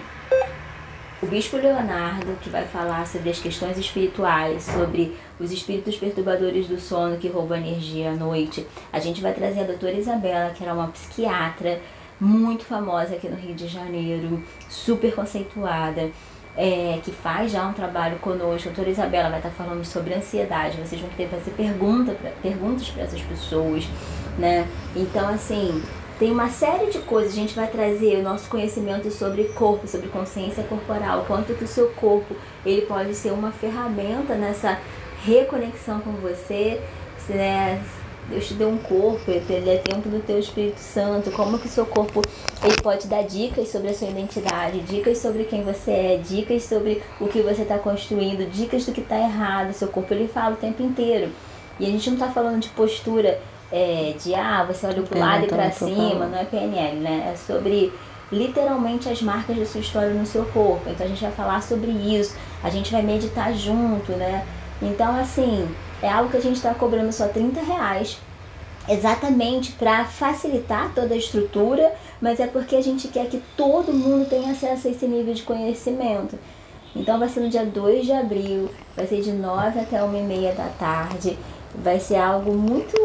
o Bispo Leonardo, que vai falar sobre as questões espirituais, sobre os espíritos perturbadores do sono que roubam energia à noite. A gente vai trazer a doutora Isabela, que era uma psiquiatra, muito famosa aqui no Rio de Janeiro, super conceituada. É, que faz já um trabalho conosco. A doutora Isabela vai estar falando sobre ansiedade. Vocês vão ter que fazer pergunta pra, perguntas para essas pessoas, né? Então, assim, tem uma série de coisas. A gente vai trazer o nosso conhecimento sobre corpo, sobre consciência corporal, quanto que o seu corpo ele pode ser uma ferramenta nessa reconexão com você, né? Deus te deu um corpo, ele é tempo do teu Espírito Santo, como que seu corpo ele pode dar dicas sobre a sua identidade, dicas sobre quem você é, dicas sobre o que você está construindo, dicas do que está errado, seu corpo ele fala o tempo inteiro. E a gente não está falando de postura é, de ah, você olha para o lado e para cima, não é PNL, né? É sobre literalmente as marcas da sua história no seu corpo. Então a gente vai falar sobre isso, a gente vai meditar junto, né? Então, assim, é algo que a gente está cobrando só 30 reais exatamente para facilitar toda a estrutura, mas é porque a gente quer que todo mundo tenha acesso a esse nível de conhecimento. Então vai ser no dia 2 de abril, vai ser de 9 até 1 e meia da tarde. Vai ser algo muito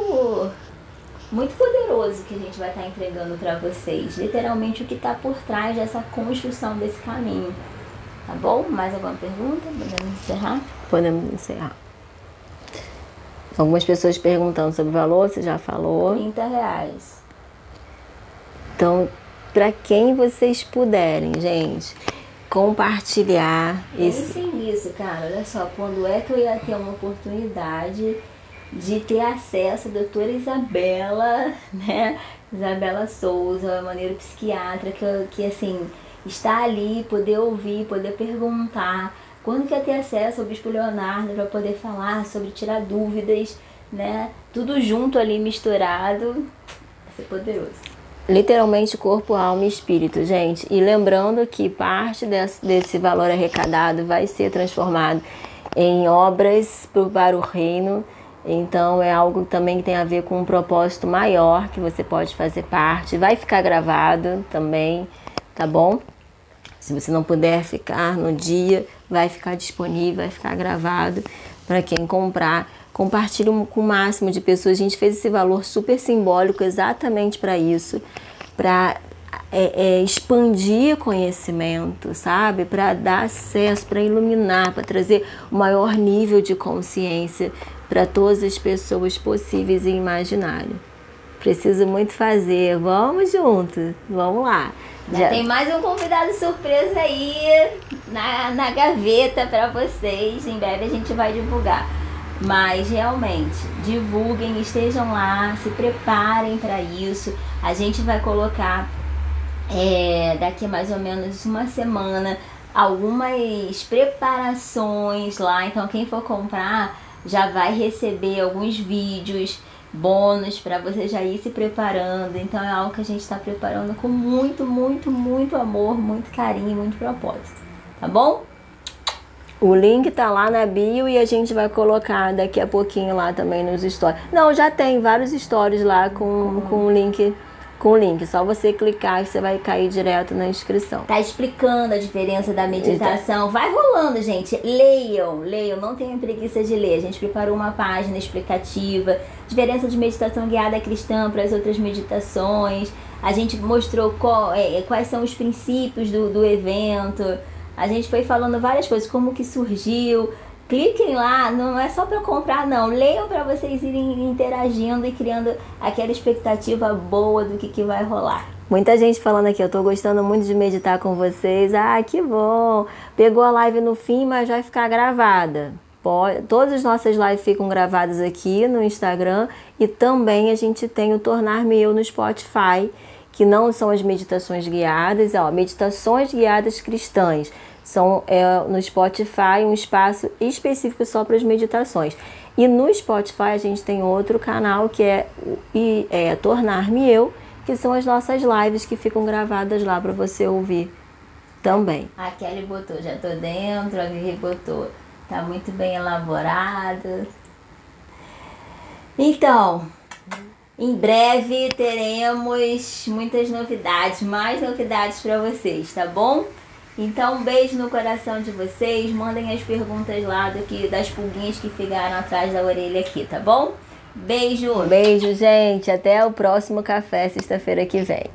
muito poderoso que a gente vai estar entregando para vocês. Literalmente o que está por trás dessa construção desse caminho. Tá bom? Mais alguma pergunta? Podemos encerrar? Podemos encerrar. Algumas pessoas perguntando sobre o valor, você já falou. 30 reais. Então, para quem vocês puderem, gente, compartilhar Pensem esse. nisso, cara. Olha só, quando é que eu ia ter uma oportunidade de ter acesso à doutora Isabela, né? Isabela Souza, maneiro psiquiatra, que, que assim, está ali, poder ouvir, poder perguntar quando quer ter acesso ao Bispo Leonardo para poder falar sobre tirar dúvidas, né? Tudo junto ali misturado. Vai ser poderoso. Literalmente corpo, alma e espírito, gente. E lembrando que parte desse, desse valor arrecadado vai ser transformado em obras para o reino. Então é algo também que tem a ver com um propósito maior que você pode fazer parte. Vai ficar gravado também, tá bom? Se você não puder ficar no dia, vai ficar disponível, vai ficar gravado para quem comprar. Compartilhe com o máximo de pessoas. A gente fez esse valor super simbólico exatamente para isso, para é, é, expandir conhecimento, sabe? Para dar acesso, para iluminar, para trazer o maior nível de consciência para todas as pessoas possíveis e imaginárias. Preciso muito fazer. Vamos juntos, vamos lá. Já tem mais um convidado surpresa aí na, na gaveta para vocês. Em breve a gente vai divulgar. Mas realmente, divulguem, estejam lá, se preparem para isso. A gente vai colocar é, daqui mais ou menos uma semana algumas preparações lá. Então, quem for comprar já vai receber alguns vídeos bônus para você já ir se preparando. Então é algo que a gente está preparando com muito, muito, muito amor, muito carinho, muito propósito. Tá bom? O link tá lá na bio e a gente vai colocar daqui a pouquinho lá também nos stories. Não, já tem vários stories lá com, com o link com o link. Só você clicar que você vai cair direto na inscrição. Tá explicando a diferença da meditação. Vai rolando, gente. Leiam, leiam. Não tenham preguiça de ler. A gente preparou uma página explicativa. Diferença de meditação guiada cristã para as outras meditações. A gente mostrou qual, é, quais são os princípios do, do evento. A gente foi falando várias coisas, como que surgiu, cliquem lá, não é só para comprar não, leiam para vocês irem interagindo e criando aquela expectativa boa do que, que vai rolar. Muita gente falando aqui, eu tô gostando muito de meditar com vocês. Ah, que bom! Pegou a live no fim, mas vai ficar gravada. Pode, todas as nossas lives ficam gravadas aqui no Instagram e também a gente tem o Tornar-me Eu no Spotify, que não são as meditações guiadas, ó, meditações guiadas cristãs. São é, no Spotify um espaço específico só para as meditações. E no Spotify a gente tem outro canal que é, é Tornar-me Eu, que são as nossas lives que ficam gravadas lá para você ouvir também. A Kelly botou, já tô dentro, a Vivi botou, tá muito bem elaborado. Então, em breve teremos muitas novidades, mais novidades para vocês, tá bom? Então, um beijo no coração de vocês. Mandem as perguntas lá do que, das pulguinhas que ficaram atrás da orelha aqui, tá bom? Beijo! Beijo, gente. Até o próximo café, sexta-feira que vem.